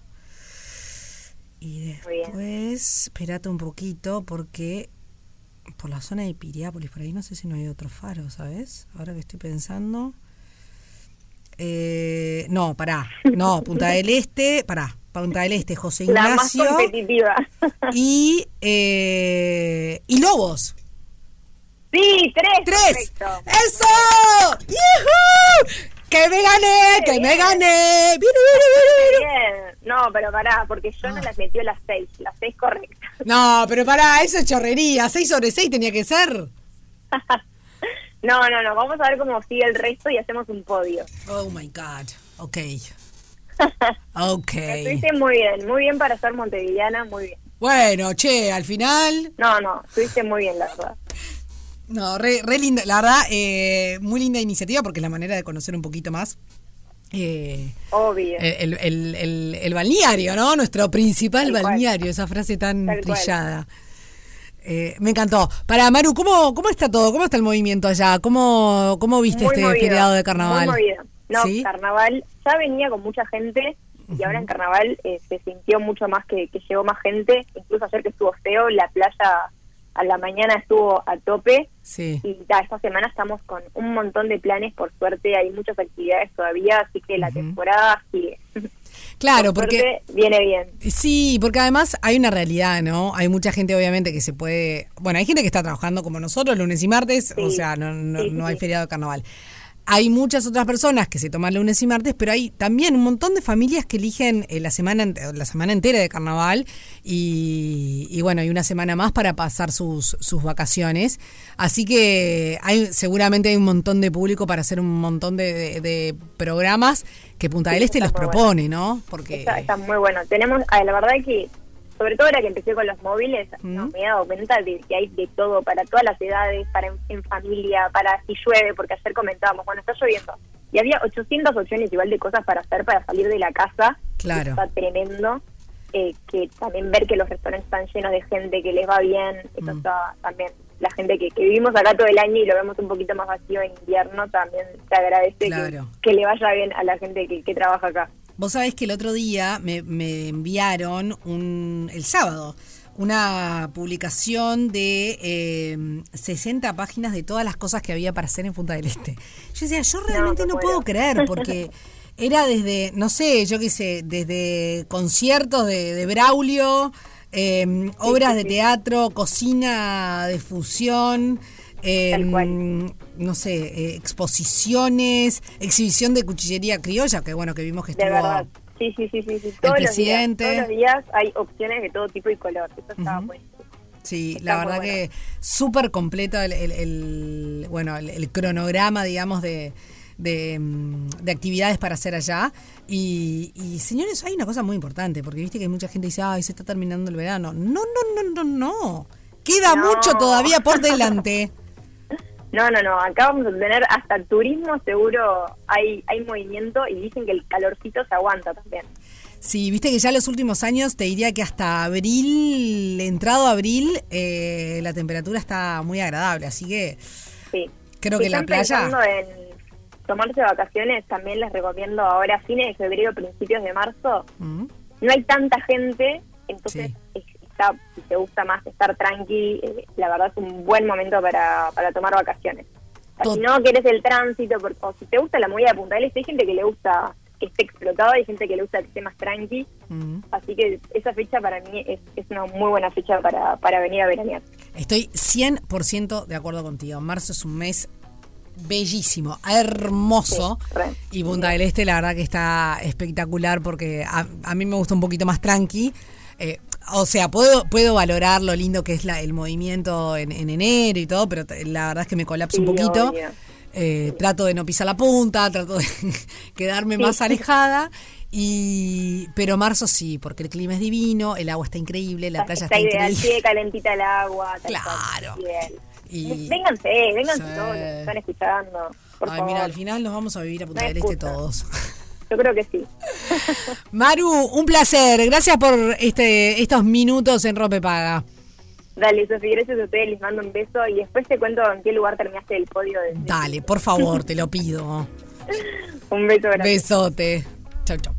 Y después, espérate un poquito, porque por la zona de Piriápolis, por ahí no sé si no hay otro faro, ¿sabes? Ahora que estoy pensando. Eh, no, pará. No, Punta del Este, pará. Punta del Este, José La más Ignacio. competitiva. y, eh, y Lobos. Sí, tres. ¡Tres! Perfecto. ¡Eso! ¡Yujú! ¡Que me gané! ¡Que me gané! Bien. No, pero pará, porque yo Ah. no las metió las seis. Las seis correctas. (laughs) No, pero pará, eso es chorrería. 6 sobre 6 tenía que ser. (laughs) No, no, no. Vamos a ver cómo sigue el resto y hacemos un podio. Oh my God. Ok. (laughs) Ok. Estuviste muy bien, muy bien para ser montevideana, muy bien. Bueno, che, al final. No, no, estuviste muy bien, la verdad. No, re, re linda. La verdad, eh, muy linda iniciativa porque es la manera de conocer un poquito más. eh, Obvio. el, el- el- el balneario, ¿no? Nuestro principal Tal cual. balneario, esa frase tan Tal trillada. Eh, me encantó. Para Maru, ¿cómo, ¿cómo está todo? ¿Cómo está el movimiento allá? ¿Cómo, cómo viste Muy este movido, feriado de carnaval? Muy movido. No, ¿Sí? carnaval ya venía con mucha gente y ahora en carnaval eh, se sintió mucho más que, que llegó más gente. Incluso ayer que estuvo feo, la playa a la mañana estuvo a tope. Sí. Y ta, esta semana estamos con un montón de planes, por suerte hay muchas actividades todavía, así que la temporada sigue. Claro, Por porque viene bien. Sí, porque además hay una realidad, ¿no? Hay mucha gente, obviamente, que se puede. Bueno, hay gente que está trabajando como nosotros, lunes y martes, o sea, no, no, Sí, no hay feriado de carnaval. Hay muchas otras personas que se toman lunes y martes, pero hay también un montón de familias que eligen eh, la semana la semana entera de carnaval y, y bueno, hay una semana más para pasar sus, sus vacaciones. Así que hay seguramente hay un montón de público para hacer un montón de, de- de programas que Punta del Este los bueno. propone, ¿no? Porque Está, está muy bueno. Tenemos, ah, la verdad que, sobre todo ahora que empecé con los móviles, no, me he dado cuenta de que hay de todo, para todas las edades, para en, en familia, para si llueve, porque ayer comentábamos, bueno, está lloviendo. Y había 800 opciones igual de cosas para hacer para salir de la casa. Claro. Está tremendo. Eh, que también ver que los restaurantes están llenos de gente, que les va bien, eso Mm. está también. La gente que, que vivimos acá todo el año y lo vemos un poquito más vacío en invierno, también se agradece que- que, le vaya bien a la gente que, que trabaja acá. Vos sabés que el otro día me, me enviaron un, el sábado una publicación de eh, 60 páginas de todas las cosas que había para hacer en Punta del Este. Yo decía, yo realmente no, no puedo creer, porque era desde, no sé, yo qué sé, desde conciertos de, de Braulio, eh, obras de teatro, cocina de fusión. Eh, no sé, eh, exposiciones, exhibición de cuchillería criolla, que bueno, que vimos que De estuvo verdad. Sí, sí, sí, sí. sí. Todos presidente. Los días, todos los días hay opciones de todo tipo y color. Eso está Ujú. buenísimo. Sí, Está la verdad bueno. que súper completo el, el- el- bueno, el, el cronograma, digamos, de, de, mm, de actividades para hacer allá. Y, y, señores, hay una cosa muy importante, porque viste que mucha gente dice, ay, se está terminando el verano. No, no, no, no, no. Queda No. mucho todavía por delante. (laughs) No, no, no. Acá vamos a tener hasta turismo, seguro hay, hay movimiento y dicen que el calorcito se aguanta también. Sí, viste que ya los últimos años, te diría que hasta abril, entrado abril, eh, la temperatura está muy agradable, así que Sí. creo Si que la están playa... pensando en tomarse vacaciones, también les recomiendo ahora, fines de febrero, principios de marzo, Mm. no hay tanta gente, entonces Sí. es- está, si te gusta más estar tranqui, eh, la verdad es un buen momento para, para tomar vacaciones. O sea, Tot- si no quieres el tránsito, por- o si te gusta la movida de Punta del Este, hay gente que le gusta que esté explotado, hay gente que le gusta que esté más tranqui, Mm. así que esa fecha para mí es, es una muy buena fecha para, para venir a veranear. Estoy 100% de acuerdo contigo. Marzo es un mes bellísimo, hermoso. Sí, y Punta del Este, la verdad que está espectacular porque a, a mí me gusta un poquito más tranqui. Eh, o sea, puedo, puedo valorar lo lindo que es la, el movimiento en, en enero y todo, pero la verdad es que me colapso un poquito. Eh, trato de no pisar la punta, trato de (laughs) quedarme más alejada. Y, pero marzo sí, porque el clima es divino, el agua está increíble, la playa está está, ideal, increíble. calentita el agua. tal Claro. Y- Vénganse, vénganse todos los que están escuchando. Por Ay, favor. mira, al final nos vamos a vivir a Punta No del hay Este todos. Yo creo que sí. Maru, un placer. Gracias por este estos minutos en Rope Paga. Dale, Sofi, gracias a ustedes, les mando un beso y después te cuento en qué lugar terminaste el podio. De, de- Dale, por favor, te lo pido. (laughs) Un beso grande. Besote. Chau, chau.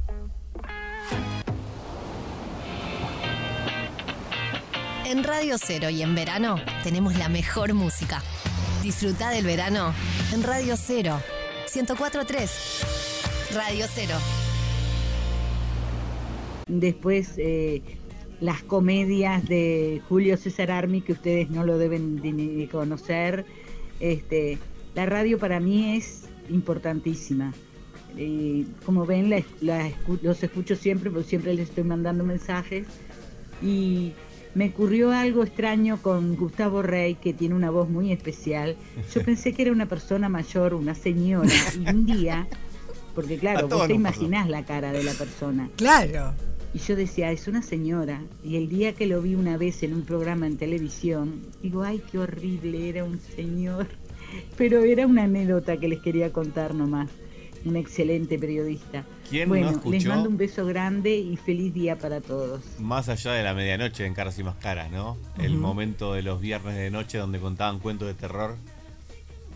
En Radio Cero y en verano tenemos la mejor música. Disfruta del verano en Radio Cero. 104.3 Radio Cero. Después eh, las comedias de Julio César Armi, que ustedes no lo deben de ni de conocer. Este, la radio para mí es importantísima. Eh, como ven, la, la escu- los escucho siempre, porque siempre les estoy mandando mensajes. Y me ocurrió algo extraño con Gustavo Rey, que tiene una voz muy especial. Yo (laughs) pensé que era una persona mayor, una señora, y un día, (laughs) porque claro, vos te imaginás la cara de la persona. Claro. Y yo decía, es una señora. Y el día que lo vi una vez en un programa en televisión, digo, ay, qué horrible, era un señor. (laughs) Pero era una anécdota que les quería contar nomás. Un excelente periodista. ¿Quién no bueno, escuchó? les mando un beso grande y feliz día para todos. Más allá de la medianoche en Caras y Más Caras, ¿no? El momento de los viernes de noche donde contaban cuentos de terror.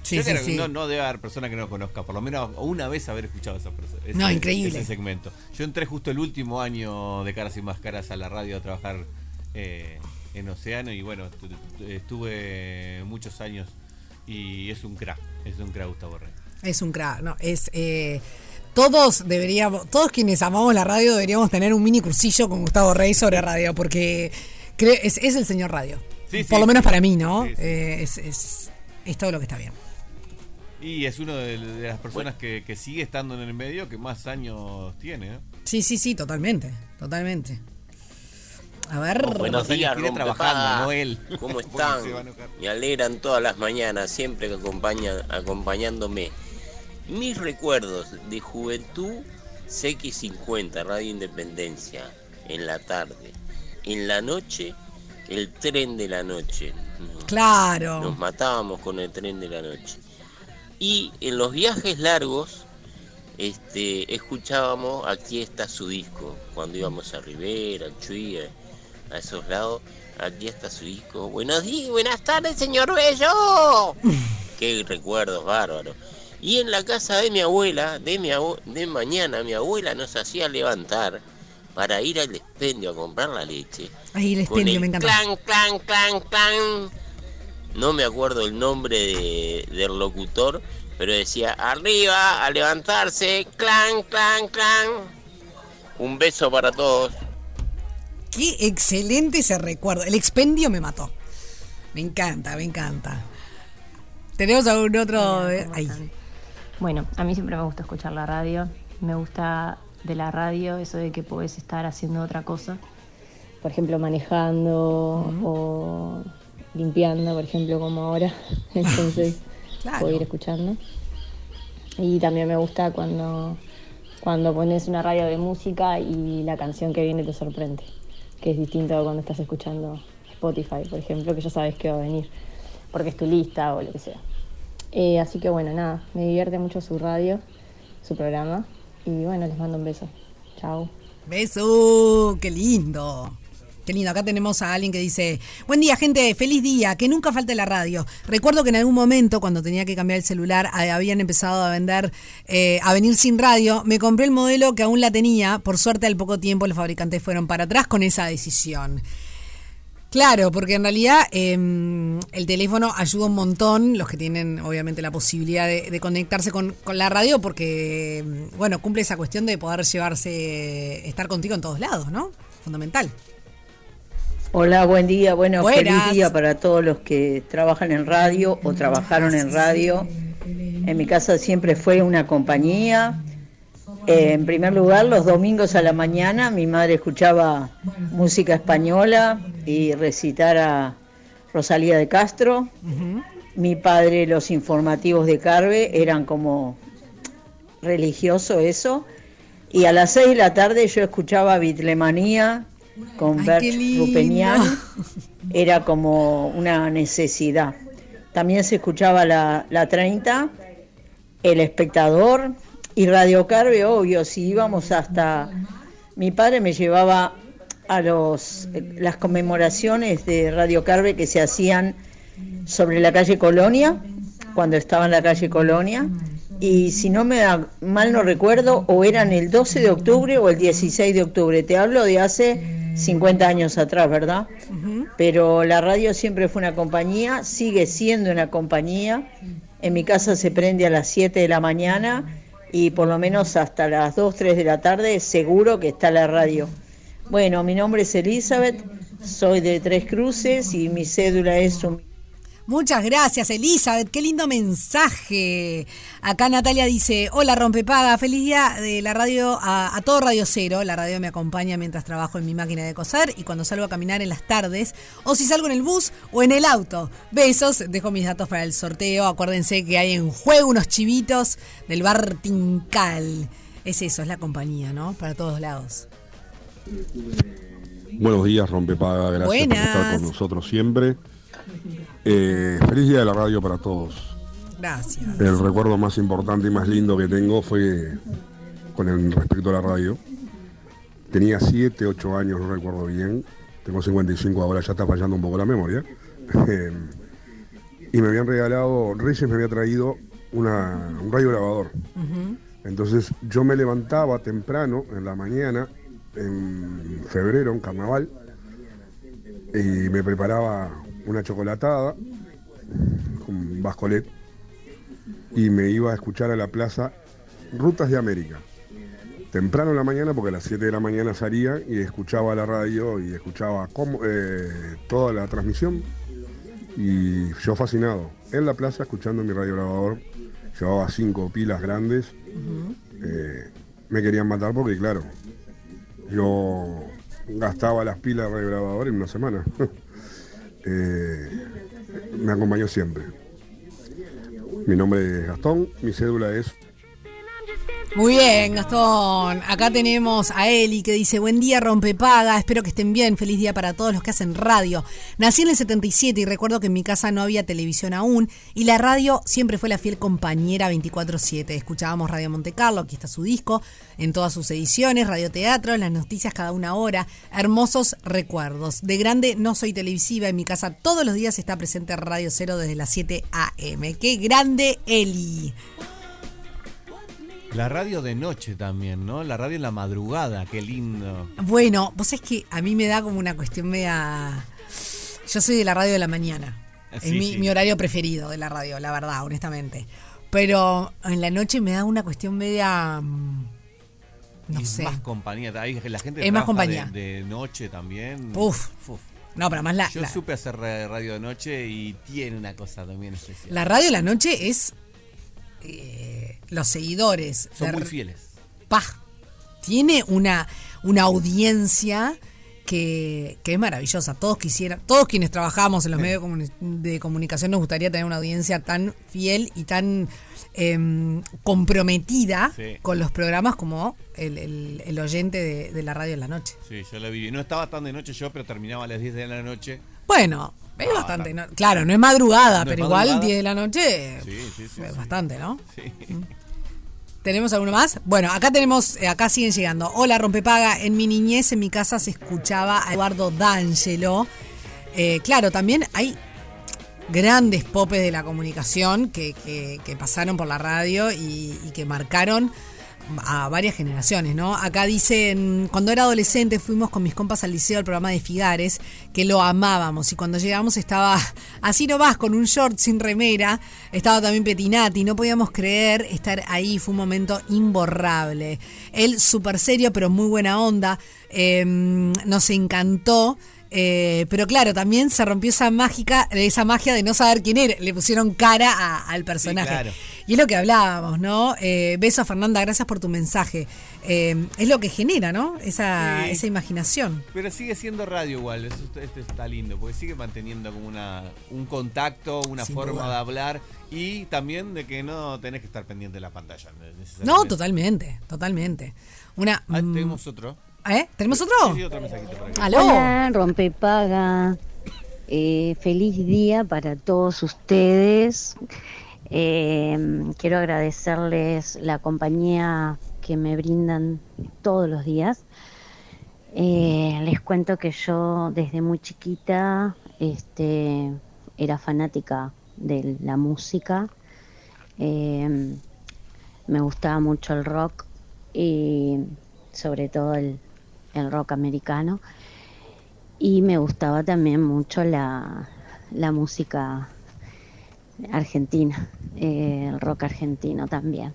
Sí, Yo sí, creo que sí. No, no debe haber persona que no conozca, por lo menos una vez haber escuchado esa persona. ese- No, increíble. Ese segmento. Yo entré justo el último año de Caras y Más Caras a la radio a trabajar eh, en Océano y bueno, tu- tu- estuve muchos años y es un crack, es un crack Gustavo Rey. Es un crack, no, es eh, todos deberíamos, todos quienes amamos la radio deberíamos tener un mini cursillo con Gustavo Rey sobre radio, porque cre- es, es el señor radio. Sí, Por sí. lo menos para mí, ¿no? Eh, es, es, es todo lo que está bien. Y es una de, de las personas que, que sigue estando en el medio que más años tiene. ¿eh? Sí, sí, sí, totalmente, totalmente. A ver, Buenos Los años días, trabajando, no él. ¿Cómo (laughs) están? Me alegran todas las mañanas, siempre que acompañan, acompañándome. Mis recuerdos de juventud, CX50, Radio Independencia, en la tarde. En la noche, el tren de la noche. Nos claro. matábamos con el tren de la noche. Y en los viajes largos, este, escuchábamos Aquí está su disco. Cuando íbamos a Rivera, a Chuy, a, a esos lados, aquí está su disco. Buenos días, buenas tardes, señor Bello. (laughs) Qué recuerdos bárbaros. Y en la casa de mi abuela, de, mi de mañana, mi abuela nos hacía levantar para ir al expendio a comprar la leche. Ay, el con expendio, el me encanta. Clan, clan, clan, clan. No me acuerdo el nombre de- del locutor, pero decía arriba, a levantarse, clan, clan, clan. Un beso para todos. Qué excelente ese recuerdo. El expendio me mató. Me encanta, me encanta. ¿Tenemos algún otro? Ahí. Bueno, a mí siempre me gusta escuchar la radio. Me gusta de la radio eso de que puedes estar haciendo otra cosa. Por ejemplo, manejando o limpiando, por ejemplo, como ahora. (laughs) Entonces, (laughs) Claro. puedo ir escuchando. Y también me gusta cuando, cuando pones una radio de música y la canción que viene te sorprende. Que es distinto a cuando estás escuchando Spotify, por ejemplo, que ya sabes que va a venir. Porque es tu lista o lo que sea. Eh, así que bueno, nada, me divierte mucho su radio, su programa. Y bueno, les mando un beso. Chao. Beso, qué lindo. Qué lindo, acá tenemos a alguien que dice, buen día gente, feliz día, que nunca falte la radio. Recuerdo que en algún momento, cuando tenía que cambiar el celular, habían empezado a vender, eh, a venir sin radio. Me compré el modelo que aún la tenía. Por suerte, al poco tiempo los fabricantes fueron para atrás con esa decisión. Claro, porque en realidad eh, el teléfono ayuda un montón, los que tienen obviamente la posibilidad de, de conectarse con, con la radio, porque, mm, bueno, cumple esa cuestión de poder llevarse, estar contigo en todos lados, ¿no? Fundamental. Hola, buen día. Bueno, Buenas. feliz día para todos los que trabajan en radio o trabajaron en radio. En mi casa siempre fue una compañía. Eh, en primer lugar, los domingos a la mañana mi madre escuchaba música española y recitar a Rosalía de Castro. Mi padre los informativos de Carve eran como religioso eso. Y a las seis de la tarde yo escuchaba Bitlemanía con Bert. Rupenian. Era como una necesidad. También se escuchaba la, la 30, El Espectador y Radio Carve, obvio, si íbamos hasta... Mi padre me llevaba a los, las conmemoraciones de Radio Carve que se hacían sobre la calle Colonia, cuando estaba en la calle Colonia, y si no me da, mal no recuerdo, o eran el 12 de octubre o el 16 de octubre. Te hablo de hace 50 años atrás, ¿verdad? Pero la radio siempre fue una compañía, sigue siendo una compañía. En mi casa se prende a las 7 de la mañana y por lo menos hasta las 2, 3 de la tarde seguro que está la radio. Bueno, mi nombre es Elizabeth, soy de Tres Cruces y mi cédula es un... Muchas gracias, Elizabeth. Qué lindo mensaje. Acá Natalia dice: Hola, rompepaga. Feliz día de la radio a, a todo Radio Cero. La radio me acompaña mientras trabajo en mi máquina de coser y cuando salgo a caminar en las tardes, o si salgo en el bus o en el auto. Besos. Dejo mis datos para el sorteo. Acuérdense que hay en juego unos chivitos del bar Tincal. Es eso, es la compañía, ¿no? Para todos lados. Buenos días, Rompepaga. Gracias por estar con nosotros siempre. Eh, feliz día de la radio para todos. Gracias. El recuerdo más importante y más lindo que tengo fue con el respecto a la radio. Tenía 7, 8 años, no recuerdo bien. Tengo 55 ahora, ya está fallando un poco la memoria. (laughs) Y me habían regalado, Reyes me había traído una, un radio grabador. Entonces yo me levantaba temprano en la mañana, en febrero, en carnaval, y me preparaba una chocolatada con bascolet y me iba a escuchar a la plaza Rutas de América. Temprano en la mañana, porque a las 7 de la mañana salía y escuchaba la radio y escuchaba cómo- eh, toda la transmisión. Y yo fascinado, en la plaza escuchando mi radio grabador, llevaba cinco pilas grandes. Eh, me querían matar porque, claro, yo gastaba las pilas de radio grabador en una semana. (laughs) Eh, me acompañó siempre. Mi nombre es Gastón, mi cédula es Muy bien, Gastón. Acá tenemos a Eli que dice, buen día, rompepaga, espero que estén bien, feliz día para todos los que hacen radio. Nací en el 77 y recuerdo que en mi casa no había televisión aún y la radio siempre fue la fiel compañera 24/7. Escuchábamos Radio Monte Carlo, aquí está su disco, en todas sus ediciones, Radio Teatro, las noticias cada una hora, hermosos recuerdos. De grande no soy televisiva, en mi casa todos los días está presente Radio Cero desde las 7 a.m. ¡Qué grande, Eli! La radio de noche también, ¿no? La radio en la madrugada, qué lindo. Bueno, vos es que a mí me da como una cuestión media... Yo soy de la radio de la mañana. es mi, sí. mi horario preferido de la radio, la verdad, honestamente. Pero en la noche me da una cuestión media... mm, No Y sé. Más compañía. La gente Es más compañía. De, de noche también. Uf. No, pero además la, Yo la, supe hacer ra- radio de noche y tiene una cosa también especial. la radio de la noche es... eh, los seguidores. Son muy fieles. pa, tiene una, una audiencia que, que es maravillosa. Todos quisieran, todos quienes trabajamos en los medios de comuni- de comunicación nos gustaría tener una audiencia tan fiel y tan em, comprometida Sí. con los programas como el, el- el oyente de, de la radio en la noche. Sí, yo la viví. No estaba tan de noche yo, pero terminaba a las 10 de la noche. Bueno, es Ah, bastante. ¿no? Claro, no es madrugada, No es pero igual madrugada. 10 de la noche Sí, sí, sí. es bastante, ¿no? (laughs) Sí. ¿Tenemos alguno más? Bueno, acá tenemos, eh, acá siguen llegando. Hola, Rompepaga. En mi niñez, en mi casa se escuchaba a Eduardo D'Angelo. Eh, claro, también hay grandes popes de la comunicación que, que- que pasaron por la radio y, y que marcaron a varias generaciones, ¿no? Acá dicen, cuando era adolescente fuimos con mis compas al liceo al programa de Figares, que lo amábamos, y cuando llegamos estaba (laughs) así nomás, con un short sin remera, estaba también Petinati, no podíamos creer estar ahí, fue un momento imborrable. Él súper serio, pero muy buena onda, eh, nos encantó. Eh, pero claro, también se rompió esa mágica, esa magia de no saber quién era. Le pusieron cara a- al personaje. claro. Y es lo que hablábamos, ¿no? Eh, beso a Fernanda, gracias por tu mensaje. Eh, es lo que genera, ¿no? Esa, Sí. esa imaginación. Pero sigue siendo radio igual, eso esto está lindo, porque sigue manteniendo como una, un contacto, una Sin forma duda. de hablar y también de que no tenés que estar pendiente de la pantalla. No, totalmente, totalmente. Una. Ah, mm, tenemos otro. ¿Eh? ¿Tenemos otro? Sí, sí, otro mensajito por aquí. Aló. Hola, rompepaga. Eh, feliz día para todos ustedes. Eh, quiero agradecerles la compañía que me brindan todos los días. Eh, les cuento que yo desde muy chiquita este, era fanática de la música. Eh, me gustaba mucho el rock y sobre todo el, el rock americano. Y me gustaba también mucho la, la música argentina, eh, el rock argentino también.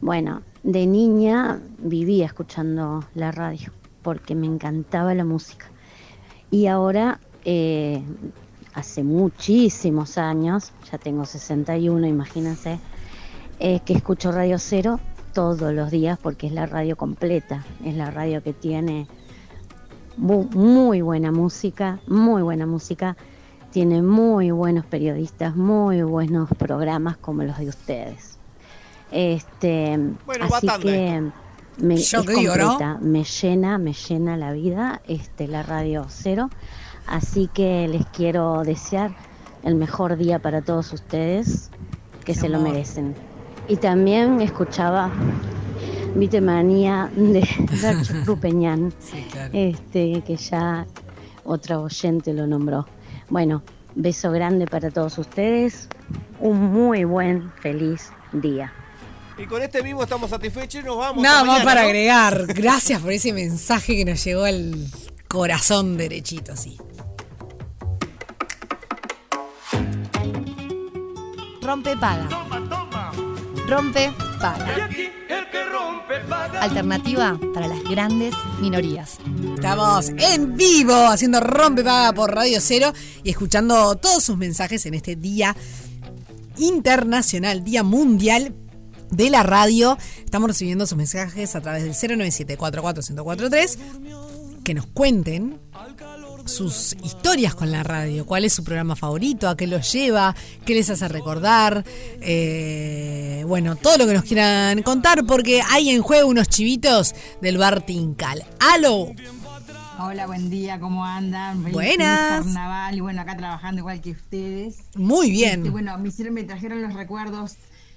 Bueno, de niña vivía escuchando la radio porque me encantaba la música. Y ahora, eh, hace muchísimos años, ya tengo 61, imagínense, eh, que escucho Radio Cero todos los días porque es la radio completa, es la radio que tiene mu- muy buena música, muy buena música, tiene muy buenos periodistas, muy buenos programas como los de ustedes. Este, Bueno, así que me, Yo es completa, me llena, me llena la vida, este, la radio cero. Así que les quiero desear el mejor día para todos ustedes, que se lo merecen. Y también escuchaba Vitemanía de (laughs) Nacho Rupeñán, este, que ya otra oyente lo nombró. Bueno, beso grande para todos ustedes, un muy buen, feliz día. Y con este vivo estamos satisfechos y nos vamos. Nada más para ¿no? agregar. Gracias por ese mensaje que nos llegó al corazón derechito, así. Rompe paga. Rompe paga. Alternativa para las grandes minorías. Estamos en vivo haciendo Rompe Paga por Radio Cero y escuchando todos sus mensajes en este día internacional, Día Mundial de la Radio. Estamos recibiendo sus mensajes a través del 097-44-1043 que nos cuenten sus historias con la radio, cuál es su programa favorito, a qué los lleva, qué les hace recordar, eh, bueno, todo lo que nos quieran contar, porque hay en juego unos chivitos del bar Tincal. ¡Aló! Hola, buen día, ¿cómo andan? Buenas. carnaval y bueno, acá trabajando igual que ustedes. Muy bien. Este, bueno, me hicieron, me trajeron los recuerdos,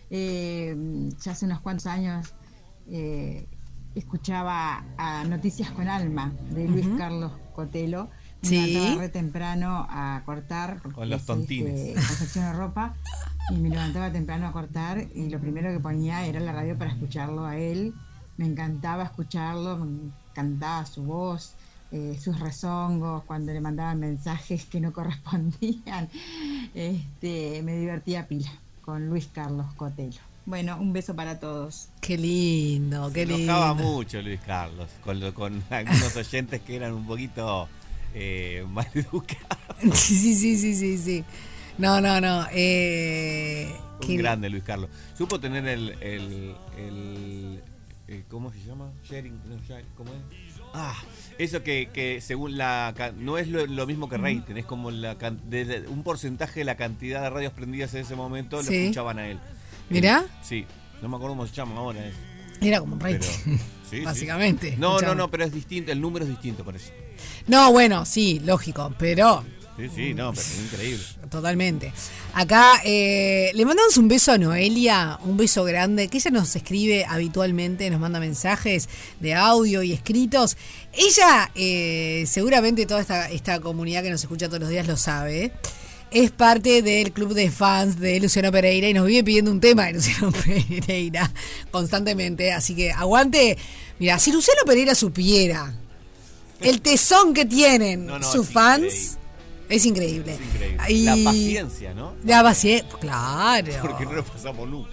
eh, ya hace unos cuantos años eh, escuchaba a Noticias con Alma de Luis. Carlos Cotelo, Sí. levantaba re temprano a cortar. Con los es, tontines. este, confecciono ropa. Y me levantaba temprano a cortar. Y lo primero que ponía era la radio para escucharlo a él. Me encantaba escucharlo, me encantaba su voz, eh, sus rezongos, cuando le mandaban mensajes que no correspondían. (laughs) Este, me divertía pila con Luis Carlos Cotelo. Bueno, un beso para todos. Qué lindo, qué Se enojaba lindo. mucho Luis Carlos con, lo- con algunos (laughs) oyentes que eran un poquito eh, (laughs) mal educados. Sí, sí, sí, sí, sí, sí. No, no, no. Eh, Un grande Luis Carlos. Supo tener el. el, el- eh, ¿Cómo se llama? Sharing. no, sharing, ¿Cómo es? Ah, eso que, que según la. No es lo, lo mismo que rating, es como la de- un porcentaje de la cantidad de radios prendidas en ese momento lo Sí. escuchaban a él. Mirá. Sí, no me acuerdo cómo se llama ahora. es- Era como un rating. sí. (laughs) Básicamente. No, no, no, pero es distinto, el número es distinto por eso. No, bueno, sí, lógico, pero Sí, sí, no, pero es increíble. totalmente. Acá eh, le mandamos un beso a Noelia, un beso grande, que ella nos escribe habitualmente, nos manda mensajes de audio y escritos. Ella, eh, seguramente toda esta, esta comunidad que nos escucha todos los días lo sabe. Es parte del club de fans de Luciano Pereira y nos vive pidiendo un tema de Luciano (laughs) Pereira constantemente. Así que aguante. Mira, si Luciano Pereira supiera el tesón que tienen No, no, sus fans, es increíble. Es increíble. Y- La paciencia, ¿no? La paciencia, claro. Porque no lo pasamos nunca.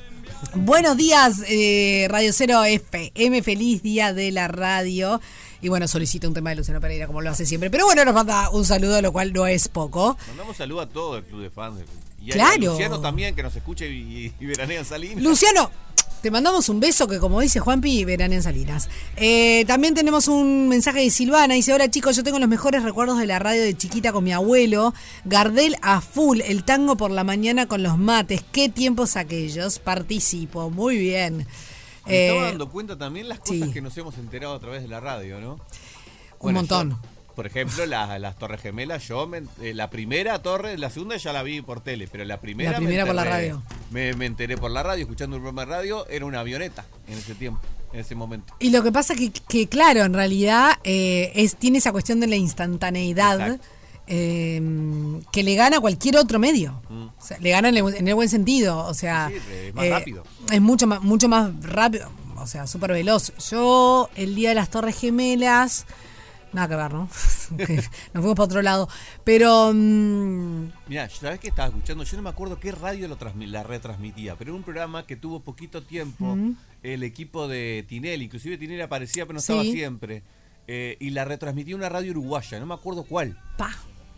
Buenos días, eh, Radio Cero FM, feliz día de la radio. Y bueno, solicita un tema de Luciano Pereira como lo hace siempre. Pero bueno, nos manda un saludo, lo cual no es poco. Mandamos saludo a todo el club de fans. Y Claro. a Luciano también, que nos escuche y, y veranea en Salinas. Luciano, te mandamos un beso que como dice Juanpi, verán en Salinas. Eh, también tenemos un mensaje de Silvana. Dice, hola chicos, yo tengo los mejores recuerdos de la radio de chiquita con mi abuelo. Gardel a full, el tango por la mañana con los mates. ¿Qué tiempos aquellos? Participo, muy bien. Me estaba Eh, dando cuenta también las cosas sí. que nos hemos enterado a través de la radio, ¿no? Un montón. yo, por ejemplo, las, las Torres Gemelas, yo me- eh, la primera torre, la segunda ya la vi por tele, pero la primera La me primera por la radio. Me, me enteré por la radio, escuchando un programa de radio, era una avioneta en ese tiempo, en ese momento. Y lo que pasa que, que claro, en realidad eh, es tiene esa cuestión de la instantaneidad eh, que le gana a cualquier otro medio. Mm. O sea, le gana en el, en el buen sentido. O sea, Sí, sí, es más eh, rápido. Es mucho más, mucho más rápido. O sea, súper veloz. Yo, el día de las Torres Gemelas. Nada que ver, ¿no? (laughs) Nos fuimos para otro lado. Pero. mm, Mira, ¿sabes qué estaba escuchando? Yo no me acuerdo qué radio lo la retransmitía, pero era un programa que tuvo poquito tiempo Mm. el equipo de Tinelli. Inclusive Tinelli aparecía, pero no Sí. estaba siempre. Eh, y la retransmitía una radio uruguaya, no me acuerdo cuál. pa.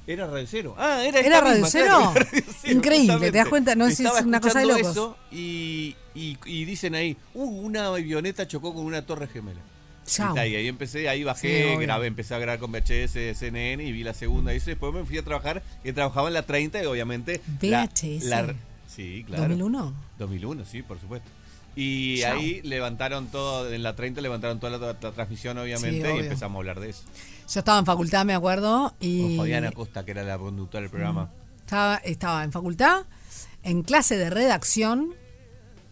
Era Radio Cero. Ah, era, ¿Era Radio misma, Cero? claro, era Radio Cero, (laughs) Increíble, ¿te das cuenta? No, es- Estaba es una cosa de locos. eso y, y- y dicen ahí, uh, una avioneta chocó con una torre gemela. Chao. Y ahí, ahí empecé, ahí bajé, grabé, empecé a grabar con VHS, CNN y vi la segunda. Y después me fui a trabajar, que trabajaba en la 30 y obviamente... VHS. la- sí, claro. ¿2001? 2001, sí, por supuesto. Y Chao. ahí levantaron todo, en la 30 levantaron toda la, la transmisión obviamente y empezamos a hablar de eso. Yo estaba en facultad, me acuerdo. Y Con Fabiana Costa, que era la conductora del programa. Estaba, estaba en facultad, en clase de redacción,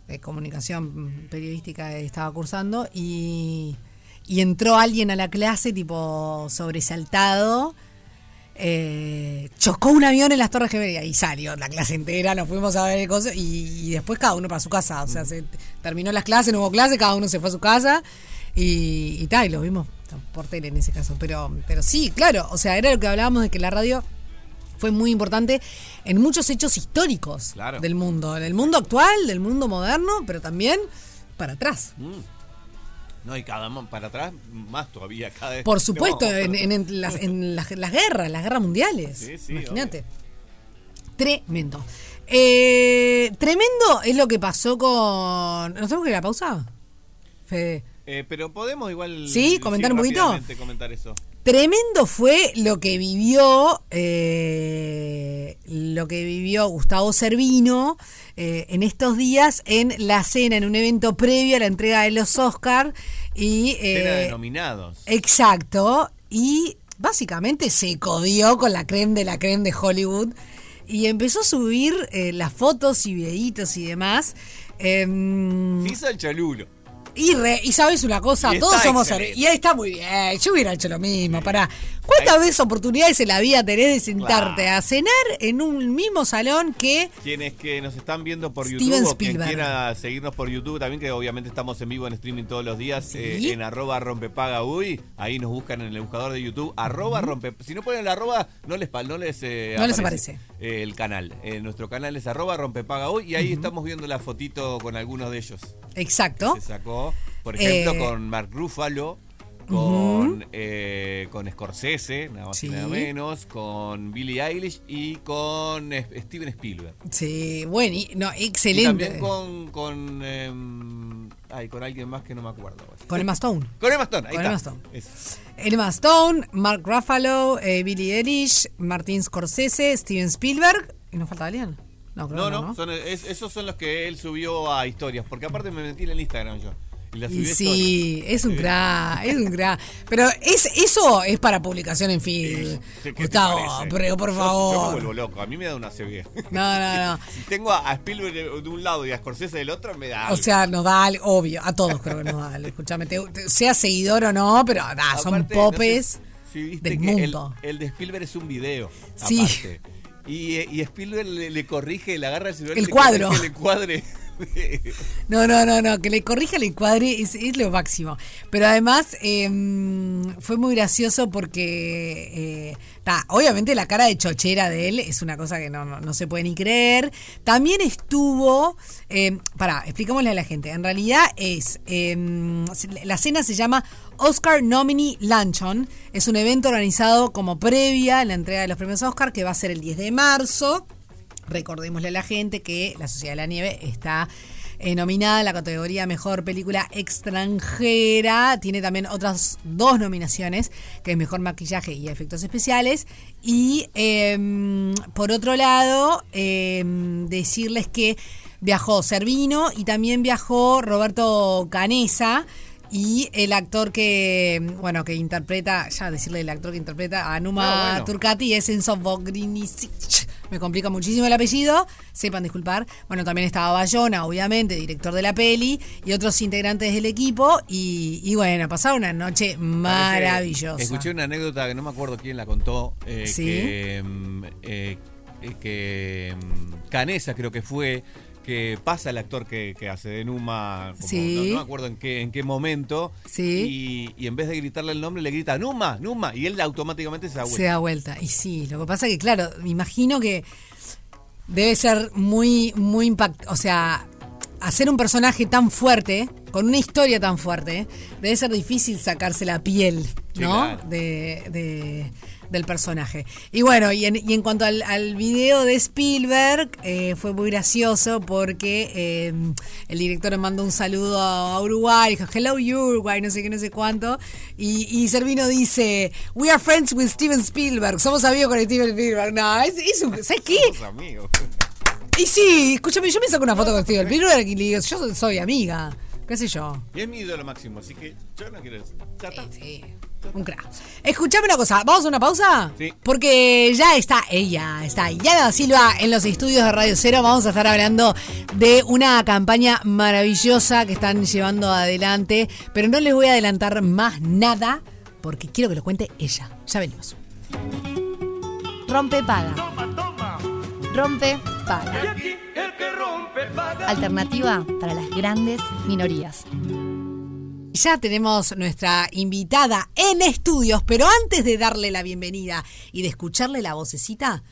de comunicación periodística estaba cursando, y, y entró alguien a la clase, tipo sobresaltado. eh, chocó un avión en las Torres Gemelas y salió la clase entera, nos fuimos a ver el coso y, y después cada uno para su casa. O sea, se terminó las clases, no hubo clase, cada uno se fue a su casa y, y tal, y lo vimos por tele en ese caso. Pero, pero sí, claro, o sea, era lo que hablábamos de que la radio fue muy importante en muchos hechos históricos Claro. del mundo, del mundo actual, del mundo moderno, pero también para atrás. Mm. No, y cada para atrás, más todavía. Cada vez Por supuesto, en, las, en las- las guerras, las guerras mundiales. Sí, sí, Imagínate. Tremendo. Eh, tremendo es lo que pasó con. ¿Nos tenemos que ir a la pausa? Fede. Eh, pero podemos igual. Sí, comentar un poquito. comentar eso. Tremendo fue lo que vivió eh, lo que vivió Gustavo Servino eh, en estos días en la cena, en un evento previo a la entrega de los Oscar y Cena de eh, nominados. exacto y básicamente se codió con la creme de la creme de Hollywood y empezó a subir eh, las fotos y videitos y demás. em, Se hizo el cholulo. y, re- y sabes una cosa, Y todos somos y ahí está muy bien. Yo hubiera hecho lo mismo. Para ¿Cuántas veces oportunidades en la vida tenés de sentarte Claro. a cenar en un mismo salón que Quienes que nos están viendo por Steven YouTube o quien quiera seguirnos por YouTube también, que obviamente estamos en vivo en streaming todos los días eh, en arroba rompepaga uy. Ahí nos buscan en el buscador de YouTube, arroba rompe. Si no ponen la arroba, no les, no les, eh, No les aparece. eh, el canal. Nuestro canal es arroba rompepaga uy y ahí estamos viendo la fotito con algunos de ellos. Exacto. Se sacó, por ejemplo, con Mark Ruffalo. Con, eh, con Scorsese, nada más y Sí. nada menos, con Billie Eilish y con Steven Spielberg. Sí, bueno, y- no, Y excelente. también con, con, em, ay, con alguien más que no me acuerdo. Con Emma Stone. (laughs) Con Emma Stone, ahí Con está. Emma Stone. Es- Emma Stone, Mark Ruffalo, eh, Billie Eilish, Martin Scorsese, Steven Spielberg. ¿Y nos falta alguien? No, creo No, no, ¿no? son- es- esos son los que él subió a historias. Porque aparte me metí en el Instagram yo. La Y sí, es un crack, es un crack. Pero es, eso es para publicación en fin. ¿Qué te Gustavo, pero por Yo- favor. Yo, me vuelvo loco. A mí me da una CB. No, no, no. (laughs) si tengo a, Spielberg de, un lado y a Scorsese del otro, me da. O sea, nos da algo, obvio, a todos creo que nos da algo. Escúchame, te- te- sea seguidor o no, pero son Aparte, no sé popes si viste del que el, mundo. el de Spielberg es un video. Sí. aparte. Y, eh, y Spielberg le, le corrige, le agarra el celular El le cuadro. corrige el cuadre. No, no, no, no, que le corrija el encuadre es, lo máximo. Pero además eh, fue muy gracioso porque, eh, obviamente la cara de chochera de él es una cosa que no, no, se puede ni creer. También estuvo, eh, pará, explicámosle a la gente, en realidad es, eh, la cena se llama Oscar Nominee Luncheon, es un evento organizado como previa a la entrega de los premios Oscar que va a ser el 10 de marzo. Recordémosle a la gente que La Sociedad de la Nieve está eh, nominada en la categoría Mejor Película Extranjera. Tiene también otras dos nominaciones, que es Mejor Maquillaje y Efectos Especiales. Y em, por otro lado, em, decirles que viajó Servino y también viajó Roberto Canesa. Y el actor que, bueno, que interpreta, ya decirle el actor que interpreta a Numa Ah, bueno. Turcati es Enzo Bogrinicic. Me complica muchísimo el apellido, sepan disculpar. Bueno, también estaba Bayona, obviamente, director de la peli, y otros integrantes del equipo. Y, y bueno, pasaron una noche maravillosa. Escuché una anécdota que no me acuerdo quién la contó. eh, Sí. Que, mm, eh, eh, que mm, Canesa creo que fue. Que pasa el actor que, que hace de Numa, como- Sí. no, no me acuerdo en qué, en qué momento, Sí. y, y en vez de gritarle el nombre le grita Numa, Numa, y él automáticamente se da vuelta. Se da vuelta. Y sí, lo que pasa que, claro, me imagino que debe ser muy, muy impact. O sea, hacer un personaje tan fuerte, con una historia tan fuerte, debe ser difícil sacarse la piel, Sí, ¿no? claro. De, de- del personaje. Y bueno, y en, y en cuanto al, al video de Spielberg, eh, fue muy gracioso porque eh, el director le mandó un saludo a Uruguay, dijo, hello Uruguay, no sé qué, no sé cuánto, y, y Servino dice, we are friends with Steven Spielberg, somos amigos con Steven Spielberg. No, es, es un, ¿sabes qué? Somos amigos. Y sí, escúchame, yo me saco una foto con Steven Spielberg y le digo, yo soy- amiga, qué sé yo. Y es mi ídolo máximo, así que yo no quiero. Ya está. Un crack. Escuchame una cosa, ¿vamos a una pausa? Sí. Porque ya está ella, está Yana Silva en los estudios de Radio Cero. Vamos a estar hablando de una campaña maravillosa que están llevando adelante. Pero no les voy a adelantar más nada porque quiero que lo cuente ella. Ya venimos. Rompe paga. Rompe paga. Alternativa para las grandes minorías. Ya tenemos nuestra invitada en estudios, pero antes de darle la bienvenida y de escucharle la vocecita,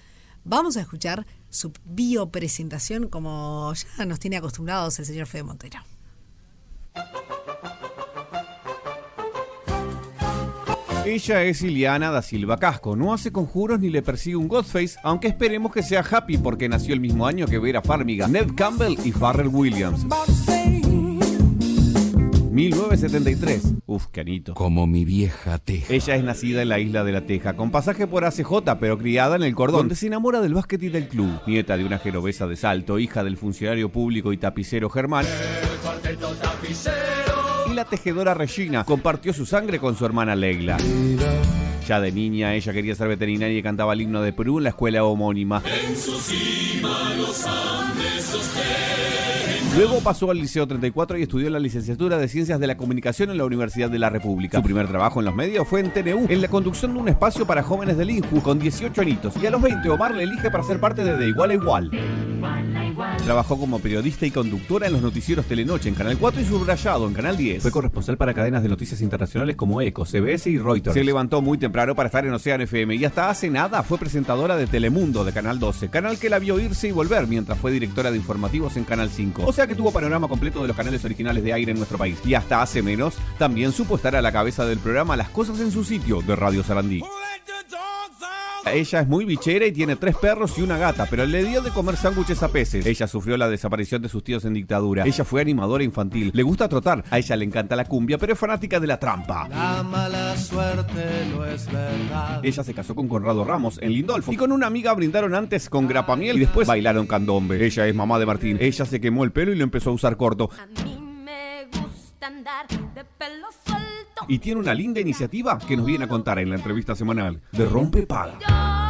vamos a escuchar su biopresentación como ya nos tiene acostumbrados el señor Fede Montero. Ella es Ileana da Silva Casco. No hace conjuros ni le persigue un Godface, aunque esperemos que sea happy porque nació el mismo año que Vera Farmiga, Ned Campbell y Farrell Williams. 1973. Uf, canito. Como mi vieja teja. Ella es nacida en la isla de la Teja, con pasaje por ACJ, pero criada en el Cordón, donde se enamora del básquet y del club. Nieta de una genovesa de Salto, hija del funcionario público y tapicero Germán. Y la tejedora Regina compartió su sangre con su hermana Leila. Ya de niña, ella quería ser veterinaria y cantaba el himno de Perú en la escuela homónima. En su cima los Andes Luego pasó al Liceo 34 y estudió la licenciatura de Ciencias de la Comunicación en la Universidad de la República. Su primer trabajo en los medios fue en TNU, en la conducción de un espacio para jóvenes del INJU con 18 añitos. Y a los 20 Omar le elige para ser parte de De Igual a Igual. Trabajó como periodista y conductora en los noticieros Telenoche en Canal 4 y Subrayado en Canal 10. Fue corresponsal para cadenas de noticias internacionales como ECO, CBS y Reuters. Se levantó muy temprano para estar en Océano FM y hasta hace nada fue presentadora de Telemundo de Canal 12, canal que la vio irse y volver mientras fue directora de informativos en Canal 5. O sea que tuvo panorama completo de los canales originales de aire en nuestro país. Y hasta hace menos, también supo estar a la cabeza del programa Las Cosas en su sitio de Radio Sarandí. Ella es muy bichera y tiene tres perros y una gata, pero le dio de comer sándwiches a peces. Ella sufrió la desaparición de sus tíos en dictadura. Ella fue animadora infantil. Le gusta trotar. A ella le encanta la cumbia, pero es fanática de la trampa. La mala suerte no es verdad. Ella se casó con Conrado Ramos en Lindolfo y con una amiga brindaron antes con grapamiel y después bailaron candombe. Ella es mamá de Martín. Ella se quemó el pelo y lo empezó a usar corto. Me gusta andar de pelo suelto. Y tiene una linda iniciativa que nos viene a contar en la entrevista semanal de Rompe Paga.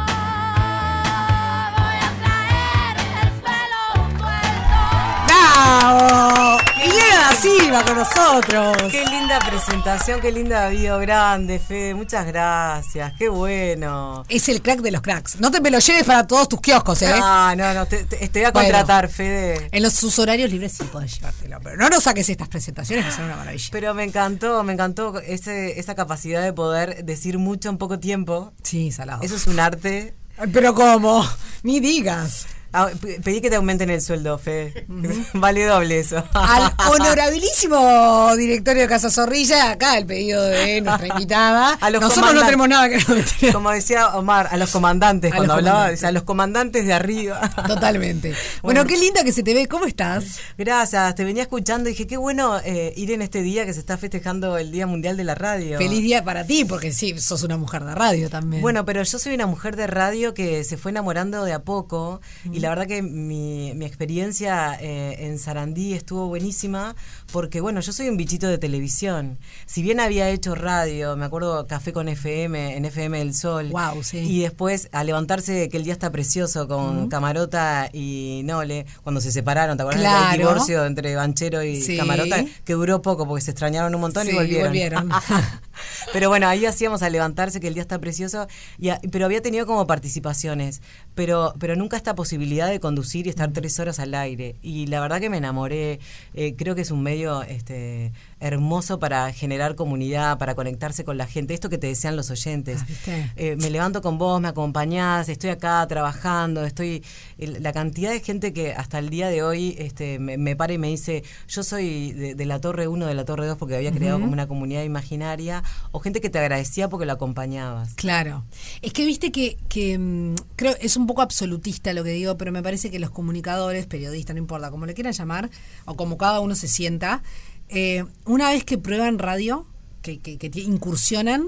¡Bravo! Milena Silva con nosotros. Qué linda presentación, qué linda video grande, Fede. Muchas gracias, qué bueno. Es el crack de los cracks. No te me lo lleves para todos tus kioscos, ¿eh? No, no, no, te, te- te voy a Bueno. contratar, Fede. En los sus horarios libres sí podés llevártelo, pero no nos saques estas presentaciones que son una maravilla. Pero me encantó, me encantó ese, esa capacidad de poder decir mucho en poco tiempo. Sí, salado. Eso es un arte. Pero ¿cómo? Ni digas. Ah, pedí que te aumenten el sueldo, Fede. (laughs) vale doble eso. Al (laughs) honorabilísimo directorio de Casa Zorrilla, acá el pedido de nuestra invitada. (laughs) A los Nosotros no tenemos nada que nos Como decía Omar, a los comandantes, A cuando los hablaba, comandantes. decía, a los comandantes de arriba. Totalmente. Bueno, qué linda que se te ve. ¿Cómo estás? Gracias, te venía escuchando y dije, qué bueno eh, ir en este día que se está festejando el Día Mundial de la Radio. Feliz día para ti, porque sí, sos una mujer de radio también. Bueno, pero yo soy una mujer de radio que se fue enamorando de a poco y la verdad que mi, mi experiencia eh, en Sarandí estuvo buenísima porque, bueno, yo soy un bichito de televisión. Si bien había hecho radio, me acuerdo Café con FM, en FM del Sol. Wow, sí. Y después a levantarse que el día está precioso con. Camarota y Nole, cuando se separaron, ¿te acuerdas Claro. del divorcio entre Banchero y Sí. Camarota? Que duró poco porque se extrañaron un montón Sí, y volvieron. volvieron. (laughs) Pero bueno, ahí hacíamos a levantarse que el día está precioso, y a- pero había tenido como participaciones, pero, pero nunca esta posibilidad de conducir y estar tres horas al aire. Y la verdad que me enamoré, eh, creo que es un medio este, hermoso para generar comunidad, para conectarse con la gente, esto que te desean los oyentes. ¿Viste? Eh, me levanto con vos, me acompañás, estoy acá trabajando, estoy la cantidad de gente que hasta el día de hoy este, me, me para y me dice, yo soy de, de la Torre 1, de la Torre 2, porque había creado como una comunidad imaginaria, o gente que te agradecía porque lo acompañabas. Claro. Es que viste que, que, mm, creo es un poco absolutista lo que digo, pero me parece que los comunicadores, periodistas, no importa, como le quieran llamar, o como cada uno se sienta, eh, una vez que prueban radio, que, que, que incursionan,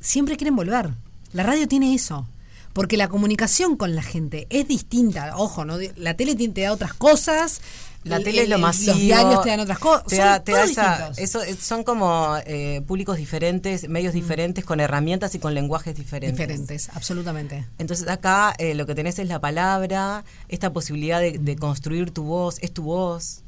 siempre quieren volver. La radio tiene eso. Porque la comunicación con la gente es distinta. Ojo, ¿no? la tele te da otras cosas. La el- tele es lo masivo. Los diarios te dan otras cosas. Te son da, te da esa- distintos. eso, eh, son como eh, públicos diferentes, medios diferentes, con herramientas y con lenguajes diferentes. Diferentes, absolutamente. Entonces acá eh, lo que tenés es la palabra, esta posibilidad de, de construir tu voz, es tu voz.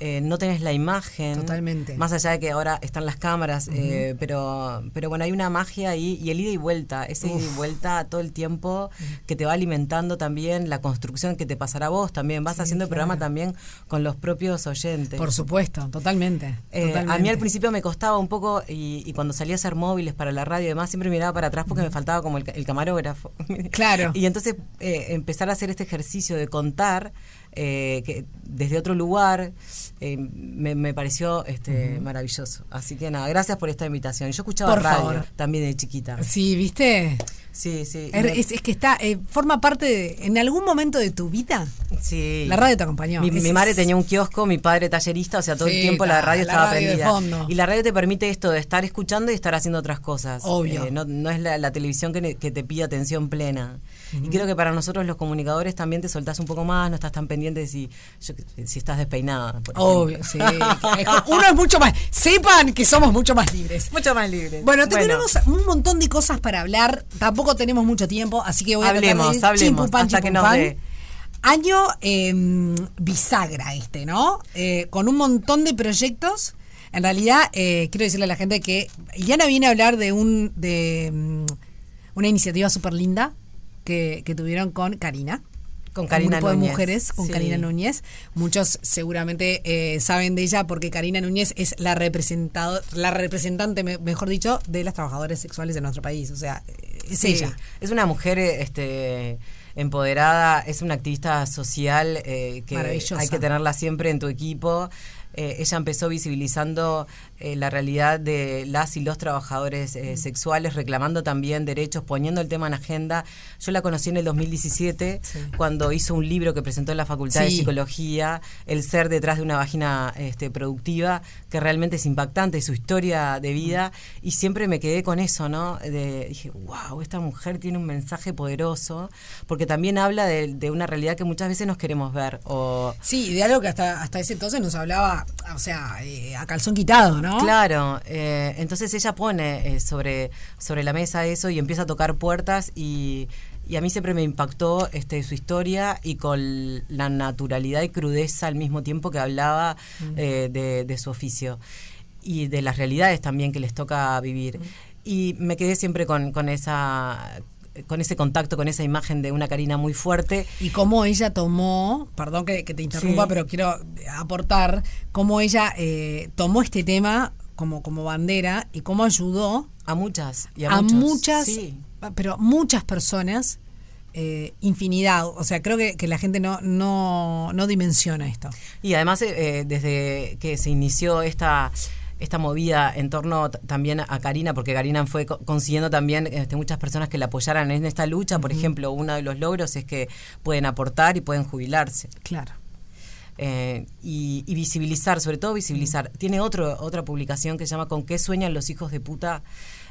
Eh, no tenés la imagen. Totalmente. Más allá de que ahora están las cámaras, eh, pero, pero bueno, hay una magia ahí y el ida y vuelta, ese ida y vuelta todo el tiempo que te va alimentando también la construcción que te pasará a vos también. Vas Sí, haciendo el programa también con los propios oyentes. Por supuesto, totalmente. Eh, a mí al principio me costaba un poco y, y cuando salía a hacer móviles para la radio y demás siempre miraba para atrás porque me faltaba como el camarógrafo. Claro. (laughs) Y entonces eh, empezar a hacer este ejercicio de contar eh, que desde otro lugar eh, me, me pareció este, maravilloso. Así que nada, gracias por esta invitación. Yo escuchaba Por radio favor. también de chiquita. Sí, ¿viste? Sí, sí. Es, Me- es- es que está, eh, forma parte de, en algún momento de tu vida. Sí. La radio te acompañó. Mi, madre tenía un kiosco, mi padre tallerista, o sea, todo Sí, el tiempo la radio la estaba radio prendida. fondo. Y la radio te permite esto de estar escuchando y estar haciendo otras cosas. Obvio. Eh, no, no es la, la televisión que, te pide atención plena. Y creo que para nosotros los comunicadores también te soltás un poco más, no estás tan pendiente de si, yo si estás despeinada. por Obvio, sí. Uno es mucho más. Sepan que somos mucho más libres. Mucho más libres. Bueno, te Bueno. tenemos un montón de cosas para hablar. Tampoco tenemos mucho tiempo, así que voy a tratar de Hablemos, ir hablemos, chimpum, pan, hasta que nos dé. año eh, bisagra este, ¿no? Eh, con un montón de proyectos. En realidad, eh, quiero decirle a la gente que Iliana viene a hablar de un de mm, una iniciativa súper linda que, que tuvieron con Karina. Con un Karina grupo de mujeres con sí. Karina Núñez. Muchos seguramente eh, saben de ella porque Karina Núñez es la representado, la representante, me- mejor dicho, de las trabajadoras sexuales de nuestro país. O sea, eh, es Sí, ella. Es una mujer este, empoderada, es una activista social eh, que hay que tenerla siempre en tu equipo. Eh, ella empezó visibilizando eh, la realidad de las y los trabajadores eh, sexuales, reclamando también derechos, poniendo el tema en agenda. Yo la conocí en el 2017, cuando hizo un libro que presentó en la Facultad de. Psicología, El ser detrás de una vagina este, productiva, que realmente es impactante, su historia de vida, y siempre me quedé con eso, ¿no? De- dije, wow, esta mujer tiene un mensaje poderoso, porque también habla de, de una realidad que muchas veces nos queremos ver. O, Sí, de algo que hasta, hasta ese entonces nos hablaba, o sea, eh, a calzón quitado, ¿no? Claro, eh, entonces ella pone eh, sobre, sobre la mesa eso y empieza a tocar puertas y, y a mí siempre me impactó este, su historia y con la naturalidad y crudeza al mismo tiempo que hablaba Mm. eh, de, de su oficio y de las realidades también que les toca vivir. Y me quedé siempre con, con esa con ese contacto, con esa imagen de una Karina muy fuerte. Y cómo ella tomó, perdón que, que te interrumpa, Sí. pero quiero aportar, cómo ella eh, tomó este tema como, como bandera y cómo ayudó a muchas y a a, muchos, muchas, sí. pero muchas personas, eh, infinidad. O sea, creo que, que la gente no, no, no dimensiona esto. Y además, eh, eh, desde que se inició esta esta movida en torno también a Karina, porque Karina fue co- consiguiendo también este, muchas personas que la apoyaran en esta lucha. Por ejemplo, uno de los logros es que pueden aportar y pueden jubilarse. Claro. Eh, y, y visibilizar, sobre todo visibilizar. Tiene otro, otra publicación que se llama ¿Con qué sueñan los hijos de puta?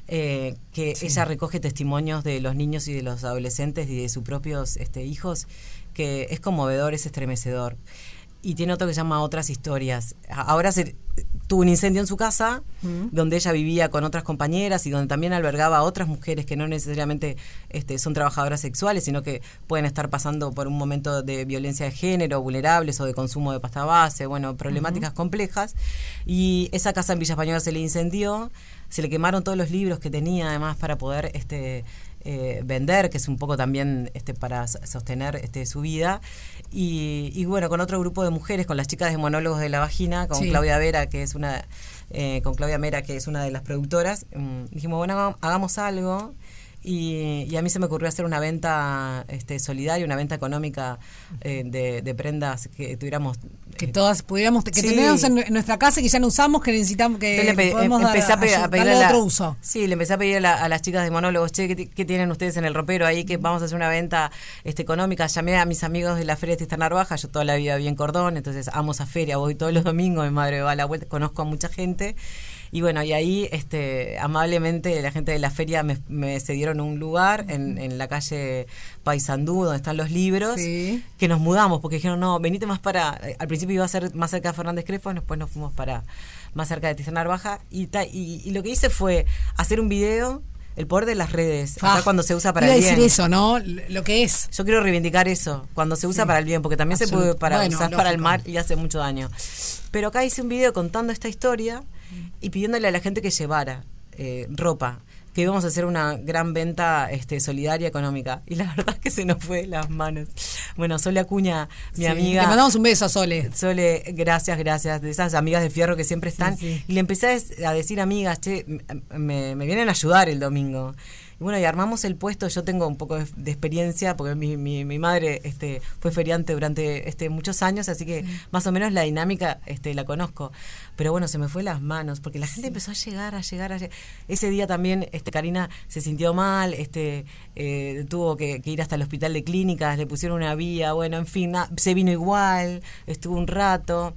eh, que Sí. ella recoge testimonios de los niños y de los adolescentes y de sus propios este, hijos, que es conmovedor, es estremecedor. Y tiene otro que se llama Otras historias. Ahora se, tuvo un incendio en su casa, Mm. donde ella vivía con otras compañeras y donde también albergaba a otras mujeres que no necesariamente este, son trabajadoras sexuales, sino que pueden estar pasando por un momento de violencia de género, vulnerables o de consumo de pasta base, bueno, problemáticas complejas. Y esa casa en Villa Española se le incendió, se le quemaron todos los libros que tenía además para poder este, eh, vender, que es un poco también este, para sostener este, su vida. Y, y bueno, con otro grupo de mujeres, con las chicas de Monólogos de la Vagina, con Sí. Claudia Vera, que es una, eh, con Claudia Mera, que es una de las productoras, mm, dijimos, bueno, hagam- hagamos algo. Y, y a mí se me ocurrió hacer una venta este, solidaria, una venta económica eh, de, de prendas que tuviéramos. Que todas pudiéramos, que Sí. tenemos en, en nuestra casa y que ya no usamos, que necesitamos, que, le que dar, empecé a, pe- a ayud- pedirle darle a la- otro uso. Sí, le empecé a pedir a, la- a las chicas de monólogos, che, ¿qué, ti- qué tienen ustedes en el ropero ahí? Que vamos a hacer una venta este, económica. Llamé a mis amigos de la Feria de Tista Narvaja, yo toda la vida vi en Cordón, entonces amo esa feria, voy todos los domingos, mi madre va a la vuelta, conozco a mucha gente. Y bueno, y ahí este, amablemente la gente de la feria me, me cedieron un lugar en, en la calle Paysandú, donde están los libros, Sí. que nos mudamos, porque dijeron, no, venite más para, eh, al principio iba a ser más cerca de Fernández Crefo, después nos fuimos para más cerca de Tizán Narvaja, y, ta- y, y lo que hice fue hacer un video, el poder de las redes, Ah, cuando se usa para el decir bien. eso, ¿no? Lo que es. Yo quiero reivindicar eso, cuando se usa Sí. para el bien, porque también se puede para bueno, usar para el mal y hace mucho daño. Pero acá hice un video contando esta historia y pidiéndole a la gente que llevara eh, ropa, que íbamos a hacer una gran venta este, solidaria económica. Y la (laughs) verdad es que se nos fue de las manos. Bueno, Sole Acuña, mi Sí. amiga. Le mandamos un beso a Sole. Sole, gracias, gracias. De esas amigas de fierro que siempre están. sí. Y le empecé a decir, amigas, che, me, me vienen a ayudar el domingo. Y bueno, y armamos el puesto. Yo tengo un poco de, de experiencia porque mi, mi, mi madre este, fue feriante durante este, muchos años, así que más o menos la dinámica este, la conozco. Pero bueno, se me fue las manos porque la gente empezó a llegar, a llegar, a llegar. Ese día también este, Karina se sintió mal, este, eh, tuvo que, que ir hasta el hospital de clínicas, le pusieron una vía, bueno, en fin, na- se vino igual, estuvo un rato.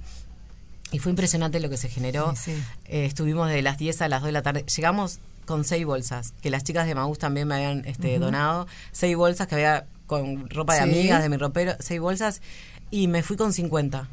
Y fue impresionante lo que se generó. Sí. Eh, estuvimos de las 10 a las 2 de la tarde. Llegamos con seis bolsas, que las chicas de Maús también me habían este, donado. Seis bolsas que había con ropa de Sí. amigas, de mi ropero, seis bolsas. Y me fui con 50.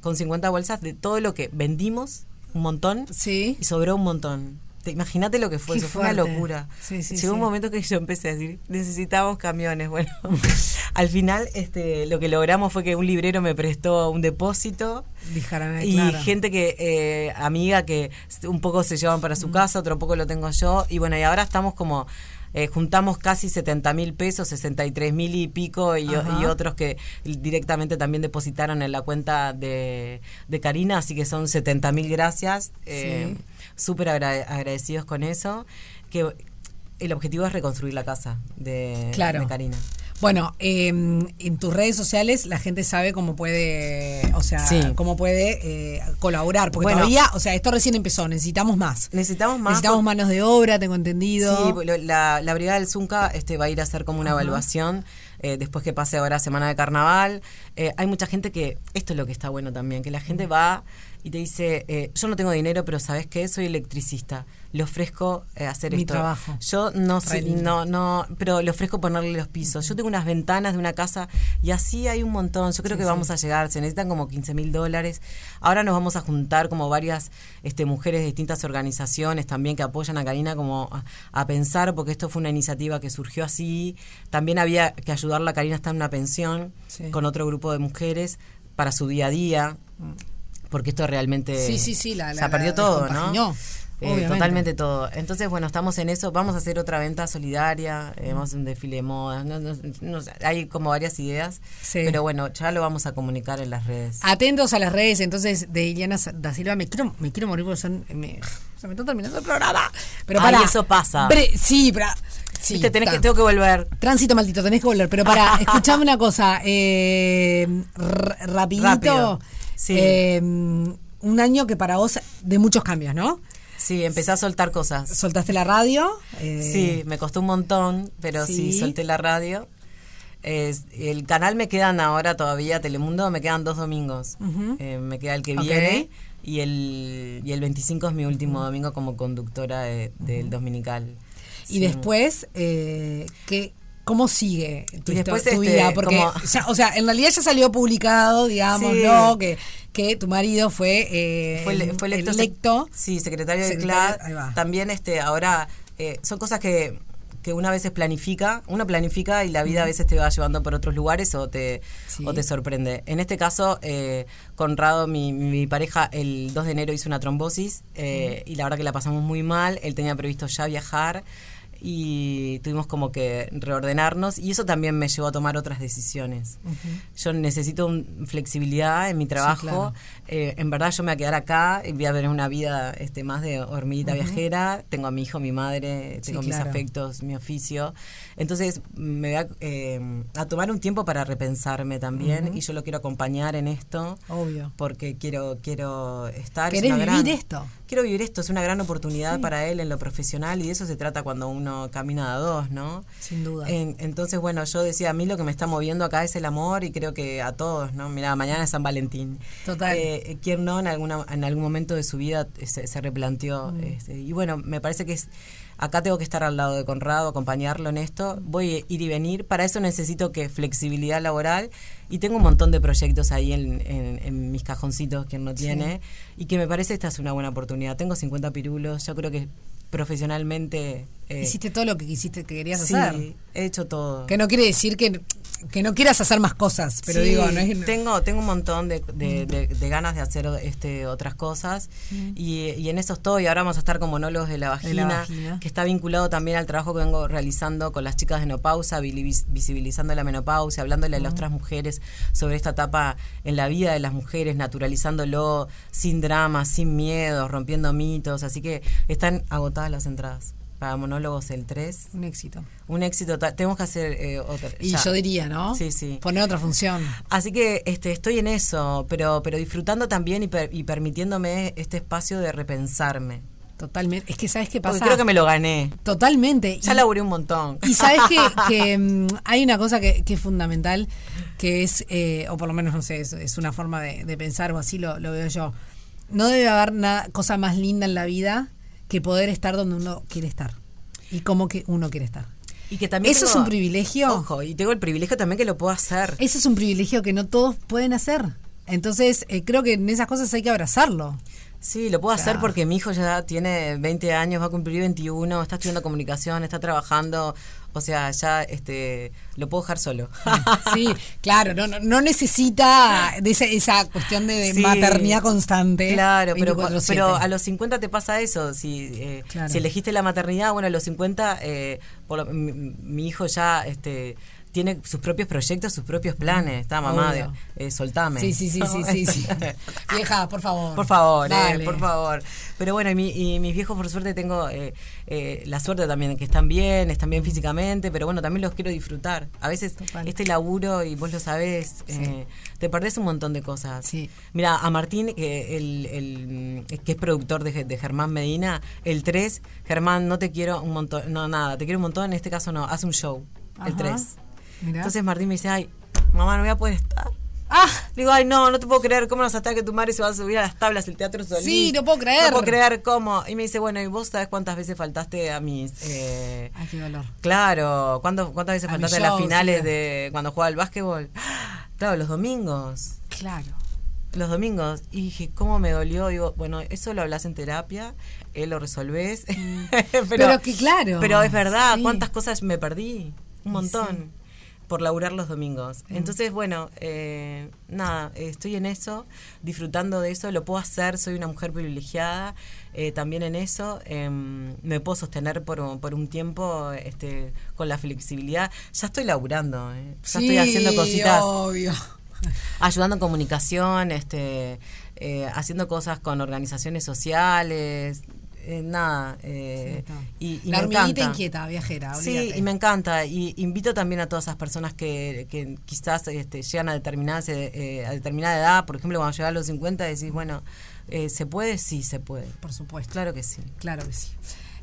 Con 50 bolsas de todo lo que vendimos, un montón. Sí. Y sobró un montón. Te imagínate lo que fue, Qué eso fue una locura. Sí, sí, Llegó un sí. momento que yo empecé a decir, necesitábamos camiones. Bueno, (laughs) al final este, lo que logramos fue que un librero me prestó un depósito Dijeron, eh, y claro. gente que, eh, amiga que un poco se llevan para su casa, otro poco lo tengo yo. Y bueno, y ahora estamos como, eh, juntamos casi 70 mil pesos, 63 mil y pico, y, otros que directamente también depositaron en la cuenta de, de Karina, así que son 70 mil gracias. Eh, Súper agra- agradecidos con eso. Que el objetivo es reconstruir la casa de, Claro. de Karina. Bueno, eh, en tus redes sociales la gente sabe cómo puede, o sea, Sí. cómo puede eh, colaborar. Porque Bueno. todavía, o sea, esto recién empezó, necesitamos más. Necesitamos más. Necesitamos manos de obra, tengo entendido. Sí, lo- la, la Brigada del Zunca este, va a ir a hacer como una evaluación eh, después que pase ahora Semana de Carnaval. Eh, hay mucha gente que, esto es lo que está bueno también, que la gente va y te dice, eh, yo no tengo dinero, pero ¿sabes qué? Soy electricista, le ofrezco eh, hacer Mi esto. trabajo. Yo no sé, no, no, pero le ofrezco ponerle los pisos. Yo tengo unas ventanas de una casa y así hay un montón. Yo creo Sí, que sí. vamos a llegar, se necesitan como 15 mil dólares. Ahora nos vamos a juntar como varias este, mujeres de distintas organizaciones también que apoyan a Karina como a, a pensar, porque esto fue una iniciativa que surgió así. También había que ayudarla, Karina está en una pensión Sí. con otro grupo de mujeres para su día a día. Porque esto realmente Sí, sí, sí, la- se la- perdió todo, ¿no? Eh, totalmente todo. Entonces, bueno, estamos en eso. Vamos a hacer otra venta solidaria. eh, vamos a hacer un desfile de moda. no- no- no sé, hay como varias ideas. Sí. Pero bueno, ya lo vamos a comunicar en las redes. Atentos a las redes entonces de Iliana da Silva. Me quiero, me quiero morir porque son, me, se me está terminando el programa. Pero Ay, para. eso pasa. sí, para. Sí, Viste, tenés que, tengo que volver. Tránsito maldito, tenés que volver. Pero para, (laughs) escuchame una cosa. Eh, rapidito. Rápido. Sí. eh, un año que para vos de muchos cambios, ¿no? Sí, empecé a soltar cosas. Soltaste la radio. eh, Sí, me costó un montón, pero sí, Sí. solté la radio. Es- el canal me quedan ahora todavía, Telemundo, me quedan dos domingos. Eh, me queda el que viene y el, y el 25 es mi último domingo como conductora de- del Dominical. Y Sí. después, eh, ¿qué, ¿cómo sigue tu, después, tu este, vida? Porque, como- ya- o sea, en realidad ya salió publicado, digamos, Sí. ¿no? Que, que tu marido fue, eh, fue, ele- fue electo, electo. sí secretario, Secretario- de. CLAD también este ahora eh, son cosas que que una vez planifica, uno planifica y la vida a veces te va llevando por otros lugares o te, Sí. o te sorprende. En este caso, eh, Conrado, mi, mi pareja, el 2 de enero hizo una trombosis eh, y la verdad que la pasamos muy mal. Él tenía previsto ya viajar y tuvimos como que reordenarnos y eso también me llevó a tomar otras decisiones. Yo necesito un- flexibilidad en mi trabajo. claro. Eh, en verdad yo me voy a quedar acá y voy a tener una vida este más de hormiguita viajera. Tengo a mi hijo, mi madre, Sí, tengo mis claro. afectos, mi oficio. Entonces me voy a, eh, a tomar un tiempo para repensarme también Ujú. y yo lo quiero acompañar en esto Obvio. porque quiero quiero estar. es ¿Querés una vivir gran- esto? Quiero vivir esto, es una gran oportunidad Sí. para él en lo profesional y de eso se trata cuando uno camina a dos, ¿no? Sin duda. En- entonces, bueno, yo decía, a mí lo que me está moviendo acá es el amor y creo que a todos, ¿no? Mira, mañana es San Valentín. Total. Eh, ¿Quién no en, alguna, en algún momento de su vida eh, se, se replanteó? Mm. este, y bueno, me parece que es... Acá tengo que estar al lado de Conrado, acompañarlo en esto. Voy a ir y venir. Para eso necesito que flexibilidad laboral. Y tengo un montón de proyectos ahí en, en- en mis cajoncitos, quien no Sí. tiene. Y que me parece esta es una buena oportunidad. Tengo 50 pirulos. Yo creo que profesionalmente... eh, Hiciste todo lo que quisiste, que querías sí, hacer. he hecho todo. Que no quiere decir que, que no quieras hacer más cosas, pero Sí, digo, no es tengo tengo un montón de, de- de- de ganas de hacer este otras cosas. Mm. y, y en eso estoy. Ahora vamos a estar con monólogos de la De la vagina, que está vinculado también al trabajo que vengo realizando con las chicas de menopausa visibilizando la menopausia hablándole a las Mm. otras mujeres sobre esta etapa en la vida de las mujeres naturalizándolo sin drama sin miedo rompiendo mitos. Así que están agotadas las entradas para monólogos el 3 un éxito un éxito tenemos que hacer eh, otra Y ya. yo diría, ¿no? sí sí Poner otra función. Así que este, estoy en eso, pero, pero disfrutando también y, per- y permitiéndome este espacio de repensarme. Totalmente. Es que, ¿sabes qué Porque pasa? creo que me lo gané. Totalmente. Ya Y- laburé un montón. Y sabes que, (laughs) que, mm, hay una cosa que, que es fundamental, que es, eh, o por lo menos no sé, es, es una forma de, de pensar o así lo, lo veo yo. No debe haber nada, cosa más linda en la vida que poder estar donde uno quiere estar y como que uno quiere estar. Y que también Eso es un privilegio. Ojo, y tengo el privilegio también que lo puedo hacer. Eso es un privilegio que no todos pueden hacer. Entonces, eh, creo que en esas cosas hay que abrazarlo. Sí, lo puedo O sea, hacer porque mi hijo ya tiene 20 años, va a cumplir 21, está estudiando comunicación, está trabajando, o sea, ya este lo puedo dejar solo. (laughs) Sí, claro, no, no, necesita de esa, esa cuestión de, Sí. maternidad constante. Claro, pero, 24/7. pero a los 50 te pasa eso. Si, eh, Claro. si elegiste la maternidad, bueno, a los 50 eh, por lo- mi, mi hijo ya este, tiene sus propios proyectos, sus propios planes. Está mamá, de, eh, soltame. Sí, sí, sí, sí, sí, sí. (laughs) Vieja, por favor. Por favor, eh, por favor. Pero bueno, y, mi- y mis viejos, por suerte, tengo eh, la suerte también de que están bien, están bien físicamente, pero bueno, también los quiero disfrutar. A veces este laburo, y vos lo sabés, te perdés un montón de cosas. Mira, a Martín, que, el, el, mm, que es productor de, de Germán Medina, el 3, Germán, no te quiero un montón, no, nada, te quiero un montón, en este caso no, hace un show, el Ajá. 3. Mirá. Entonces Martín me dice, ay, mamá, no voy a poder estar. Ah, digo, ay, no, no te puedo creer, ¿cómo nos hasta que tu madre se va a subir a las tablas del teatro solís? Sí, no puedo creer. No puedo creer cómo. Y me dice, bueno, ¿y vos sabés cuántas veces faltaste a mis... eh, Ay, qué dolor. claro, ¿cuánto- ¿cuántas veces A faltaste a las finales sí. de cuando jugaba al básquetbol? (gasps) Claro, los domingos. Claro. Los domingos. Y dije, ¿cómo me dolió? Digo, bueno, eso lo hablas en terapia, eh, lo resolvés. (laughs) pero, Mm. Pero que claro. Pero es verdad, Sí. ¿cuántas cosas me perdí? Un montón. Por laburar los domingos. Mm. Entonces, bueno, eh, nada, estoy en eso, disfrutando de eso, lo puedo hacer, soy una mujer privilegiada eh, también en eso. em, me puedo sostener por, un- por un tiempo este, con la flexibilidad. Ya estoy laburando, eh, ya estoy haciendo cositas obvio. ayudando en comunicación, este, eh, haciendo cosas con organizaciones sociales, eh, nada. eh, y, y La me encanta. inquieta, viajera. Sí, y me encanta. Y invito también a todas esas personas que, que quizás este, llegan a determinada, eh, a determinada edad, por ejemplo, cuando llegas a los 50, decís, bueno, eh, ¿se puede? Sí, se puede. Por supuesto. Claro que sí. Claro que sí.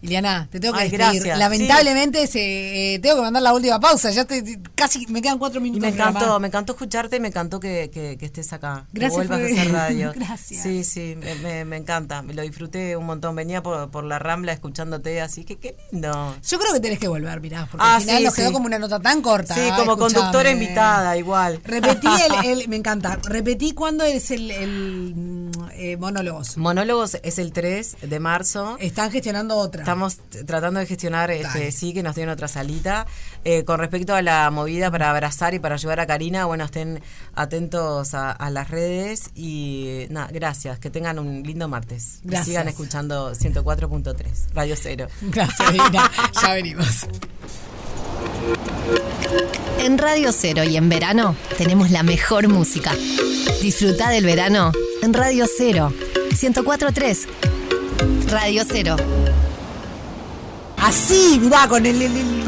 Iliana, te tengo que Ay, despedir. gracias, Lamentablemente se, eh, tengo que mandar la última pausa. Ya te, casi me quedan cuatro Y minutos. me programa. encantó, me encantó escucharte y me encantó que, que- que estés acá. que Gracias vuelvas por- a hacer radio. (laughs) Gracias. Sí, sí, me, me- me encanta. Me lo disfruté un montón. Venía por, por la rambla escuchándote, así que qué lindo. Yo creo que tenés que volver, mirá, porque Ah, al final sí, nos quedó sí. como una nota tan corta. Sí, como escuchame. conductora invitada, igual. Repetí el, (laughs) el- me encanta, repetí cuándo es el, el, mm, eh, monólogos. Monólogos es el 3 de marzo. Están gestionando otra. Estamos tratando de gestionar, este, Dale. sí, que nos den otra salita. Eh, con respecto a la movida para abrazar y para ayudar a Karina, bueno, estén atentos a, a las redes y nada, gracias, que tengan un lindo martes. Y Gracias. sigan escuchando 104.3, Radio Cero. (laughs) Gracias, ya venimos. En Radio Cero y en verano tenemos la mejor música. Disfruta del verano en Radio Cero. 104.3. Radio Cero. Así, mirá, con el-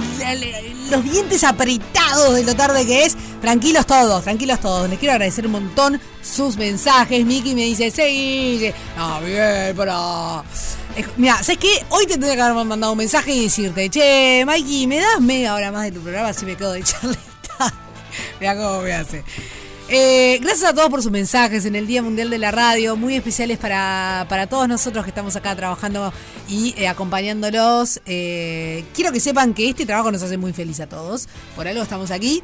los dientes apretados de lo tarde que es. Tranquilos todos, tranquilos todos. Les quiero agradecer un montón sus mensajes. Miki me dice, sí, no, bien, pero... Mira, ¿sabes qué? Hoy te tendría que haber mandado un mensaje y decirte, che, Mikey, ¿me das media hora más de tu programa si me quedo de charleta? (laughs) Mira cómo me hace. Eh, gracias a todos por sus mensajes en el Día Mundial de la Radio, muy especiales para, para todos nosotros que estamos acá trabajando y eh, acompañándolos. Eh, quiero que sepan que este trabajo nos hace muy feliz a todos, por algo estamos aquí.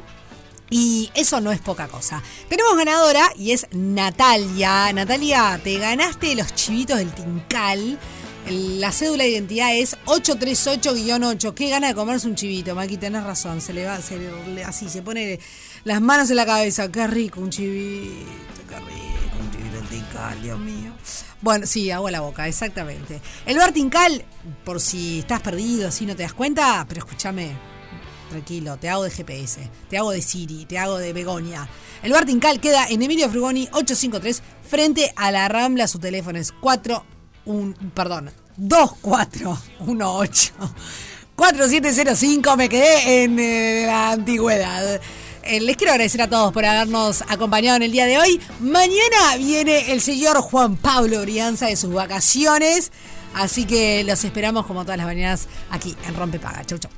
Y eso no es poca cosa. Tenemos ganadora y es Natalia. Natalia, te ganaste los chivitos del Tincal. La cédula de identidad es 838-8. Qué gana de comerse un chivito, Maki, tenés razón. Se le va, se le- así, se pone las manos en la cabeza. Qué rico un chivito, qué rico un chivito del Tincal, Dios mío. Bueno, sí, agua la boca, exactamente. El bar Tincal, por si estás perdido, si no te das cuenta, pero escúchame, tranquilo, te hago de GPS, te hago de Siri, te hago de Begonia. El bar Tincal queda en Emilio Frugoni 853, frente a la Rambla, su teléfono es 4, un, perdón, 2418. 4705, me quedé en eh, la antigüedad. Eh, les quiero agradecer a todos por habernos acompañado en el día de hoy. Mañana viene el señor Juan Pablo Brianza de sus vacaciones. Así que los esperamos como todas las mañanas aquí en Rompepaga. Chau, chau.